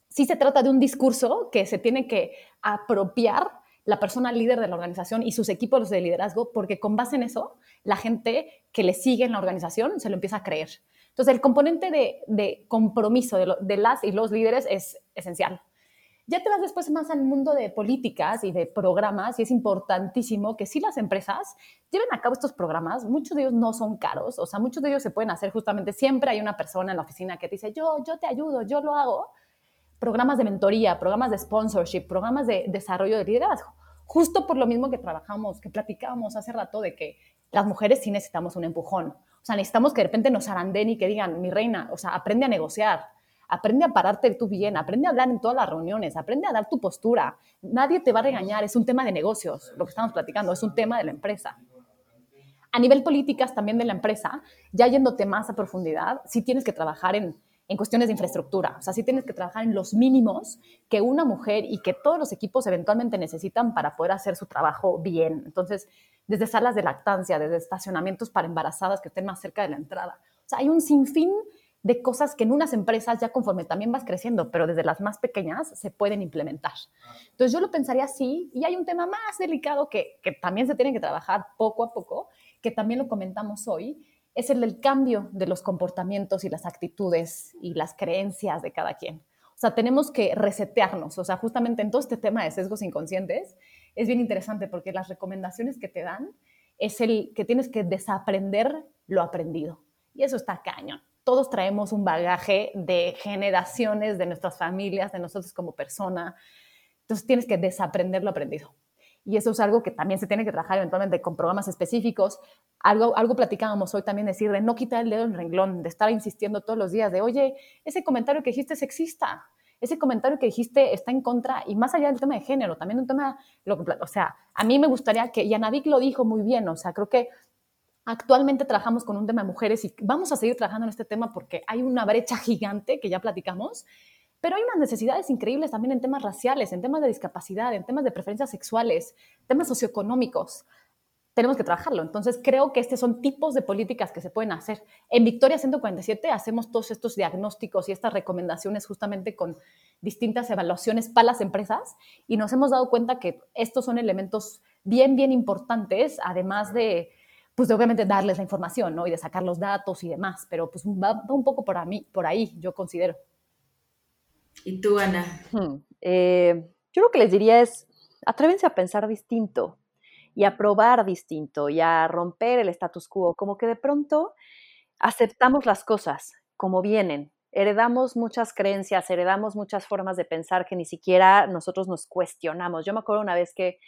sí se trata de un discurso que se tiene que apropiar la persona líder de la organización y sus equipos de liderazgo, porque con base en eso, la gente que le sigue en la organización se lo empieza a creer. Entonces, el componente de, compromiso de, las y los líderes es esencial. Ya te vas después más al mundo de políticas y de programas, y es importantísimo que si las empresas lleven a cabo estos programas, muchos de ellos no son caros, o sea, muchos de ellos se pueden hacer justamente, siempre hay una persona en la oficina que te dice, yo, yo te ayudo, yo lo hago, programas de mentoría, programas de sponsorship, programas de desarrollo de liderazgo. Justo por lo mismo que trabajamos, que platicábamos hace rato de que las mujeres sí necesitamos un empujón. O sea, necesitamos que de repente nos aranden y que digan, mi reina, o sea, aprende a negociar, aprende a pararte tú bien, aprende a hablar en todas las reuniones, aprende a dar tu postura. Nadie te va a regañar, es un tema de negocios, lo que estamos platicando, es un tema de la empresa. A nivel políticas también de la empresa, ya yéndote más a profundidad, sí tienes que trabajar en en cuestiones de infraestructura. O sea, sí tienes que trabajar en los mínimos que una mujer y que todos los equipos eventualmente necesitan para poder hacer su trabajo bien. Entonces, desde salas de lactancia, desde estacionamientos para embarazadas que estén más cerca de la entrada. O sea, hay un sinfín de cosas que en unas empresas ya conforme también vas creciendo, pero desde las más pequeñas se pueden implementar. Entonces yo lo pensaría así, y hay un tema más delicado que, también se tiene que trabajar poco a poco, que también lo comentamos hoy, es el del cambio de los comportamientos y las actitudes y las creencias de cada quien. O sea, tenemos que resetearnos. O sea, justamente en todo este tema de sesgos inconscientes es bien interesante porque las recomendaciones que te dan es el que tienes que desaprender lo aprendido. Y eso está cañón. Todos traemos un bagaje de generaciones, de nuestras familias, de nosotros como persona. Entonces tienes que desaprender lo aprendido y eso es algo que también se tiene que trabajar eventualmente con programas específicos. Algo, algo platicábamos hoy también, decir de no quitar el dedo del renglón, de estar insistiendo todos los días de, oye, ese comentario que dijiste es sexista, ese comentario que dijiste está en contra, y más allá del tema de género, también un tema, lo o sea, a mí me gustaría que, y Anavik lo dijo muy bien, o sea, creo que actualmente trabajamos con un tema de mujeres y vamos a seguir trabajando en este tema porque hay una brecha gigante que ya platicamos, pero hay unas necesidades increíbles también en temas raciales, en temas de discapacidad, en temas de preferencias sexuales, temas socioeconómicos. tenemos que trabajarlo. Entonces, creo que estos son tipos de políticas que se pueden hacer. En Victoria 147 hacemos todos estos diagnósticos y estas recomendaciones justamente con distintas evaluaciones para las empresas y nos hemos dado cuenta que estos son elementos bien, bien importantes, además de, pues obviamente darles la información, ¿no? Y de sacar los datos y demás, pero pues va, un poco por, mí, por ahí, yo considero. ¿Y tú, Ana? Hmm, eh, yo lo que les diría es, atrévense a pensar distinto y a probar distinto y a romper el status quo, como que de pronto aceptamos las cosas como vienen. Heredamos muchas creencias, heredamos muchas formas de pensar que ni siquiera nosotros nos cuestionamos. Yo me acuerdo una vez que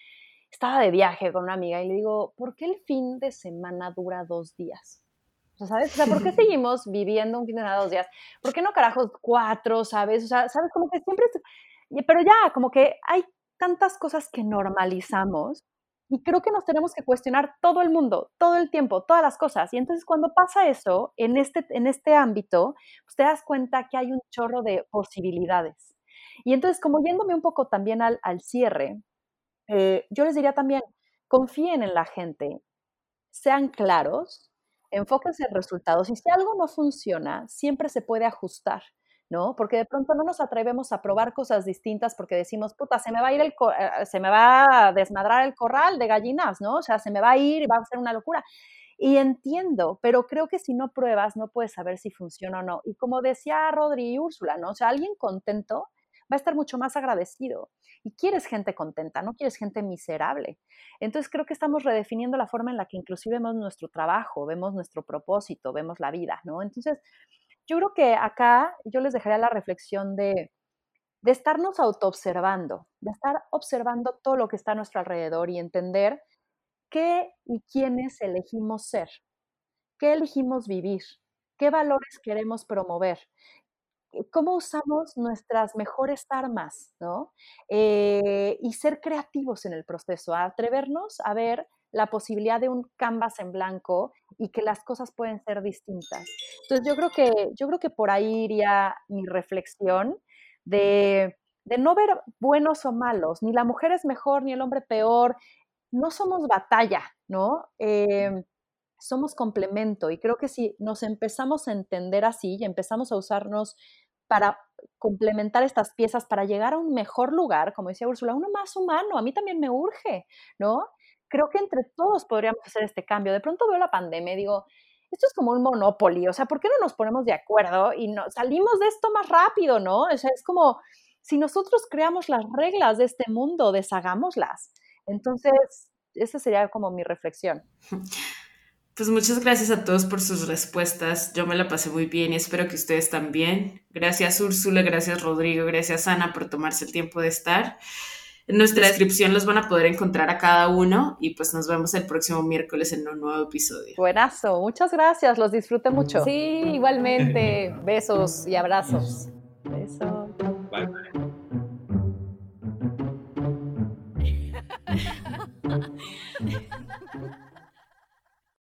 estaba de viaje con una amiga y le digo, ¿por qué el fin de semana dura dos días? O sea, ¿sabes? O sea, ¿por qué seguimos viviendo un fin de semana dos días? ¿Por qué no carajos cuatro, sabes? O sea, ¿sabes? Como que siempre... Pero ya, como que hay tantas cosas que normalizamos y creo que nos tenemos que cuestionar todo el mundo, todo el tiempo, todas las cosas. Y entonces cuando pasa eso en este, en este ámbito, pues te das cuenta que hay un chorro de posibilidades. Y entonces, como yéndome un poco también al, al cierre, eh, yo les diría también, confíen en la gente, sean claros, enfóquense en resultados y si algo no funciona, siempre se puede ajustar. ¿no? Porque de pronto no nos atrevemos a probar cosas distintas porque decimos, puta, se me va a ir el, eh, se me va a desmadrar el corral de gallinas, ¿no? O sea, se me va a ir y va a ser una locura. Y entiendo, pero creo que si no pruebas no puedes saber si funciona o no. Y como decía Rodri y Úrsula, ¿no? O sea, alguien contento va a estar mucho más agradecido. Y quieres gente contenta, no quieres gente miserable. Entonces creo que estamos redefiniendo la forma en la que inclusive vemos nuestro trabajo, vemos nuestro propósito, vemos la vida, ¿no? Entonces, yo creo que acá yo les dejaría la reflexión de, de estarnos autoobservando, de estar observando todo lo que está a nuestro alrededor y entender qué y quiénes elegimos ser, qué elegimos vivir, qué valores queremos promover, cómo usamos nuestras mejores armas, ¿no? Eh, y ser creativos en el proceso, atrevernos a ver la posibilidad de un canvas en blanco y que las cosas pueden ser distintas. Entonces yo creo que, yo creo que por ahí iría mi reflexión de, no ver buenos o malos, ni la mujer es mejor ni el hombre peor, no somos batalla, ¿no? Em, somos complemento y creo que si nos empezamos a entender así y empezamos a usarnos para complementar estas piezas para llegar a un mejor lugar, como decía Úrsula, uno más humano, a mí también me urge, ¿no? creo que entre todos podríamos hacer este cambio. De pronto veo la pandemia y digo, esto es como un monopolio, o sea, ¿por qué no nos ponemos de acuerdo y no, salimos de esto más rápido, no? O sea, es como, si nosotros creamos las reglas de este mundo, deshagámoslas. Entonces, esa sería como mi reflexión. Pues muchas gracias a todos por sus respuestas. Yo me la pasé muy bien y espero que ustedes también. Gracias Úrsula, gracias Rodrigo, gracias Ana por tomarse el tiempo de estar. En nuestra descripción los van a poder encontrar a cada uno y pues nos vemos el próximo miércoles en un nuevo episodio. Buenazo, muchas gracias, los disfruté mucho. Sí, igualmente. Besos y abrazos. Besos.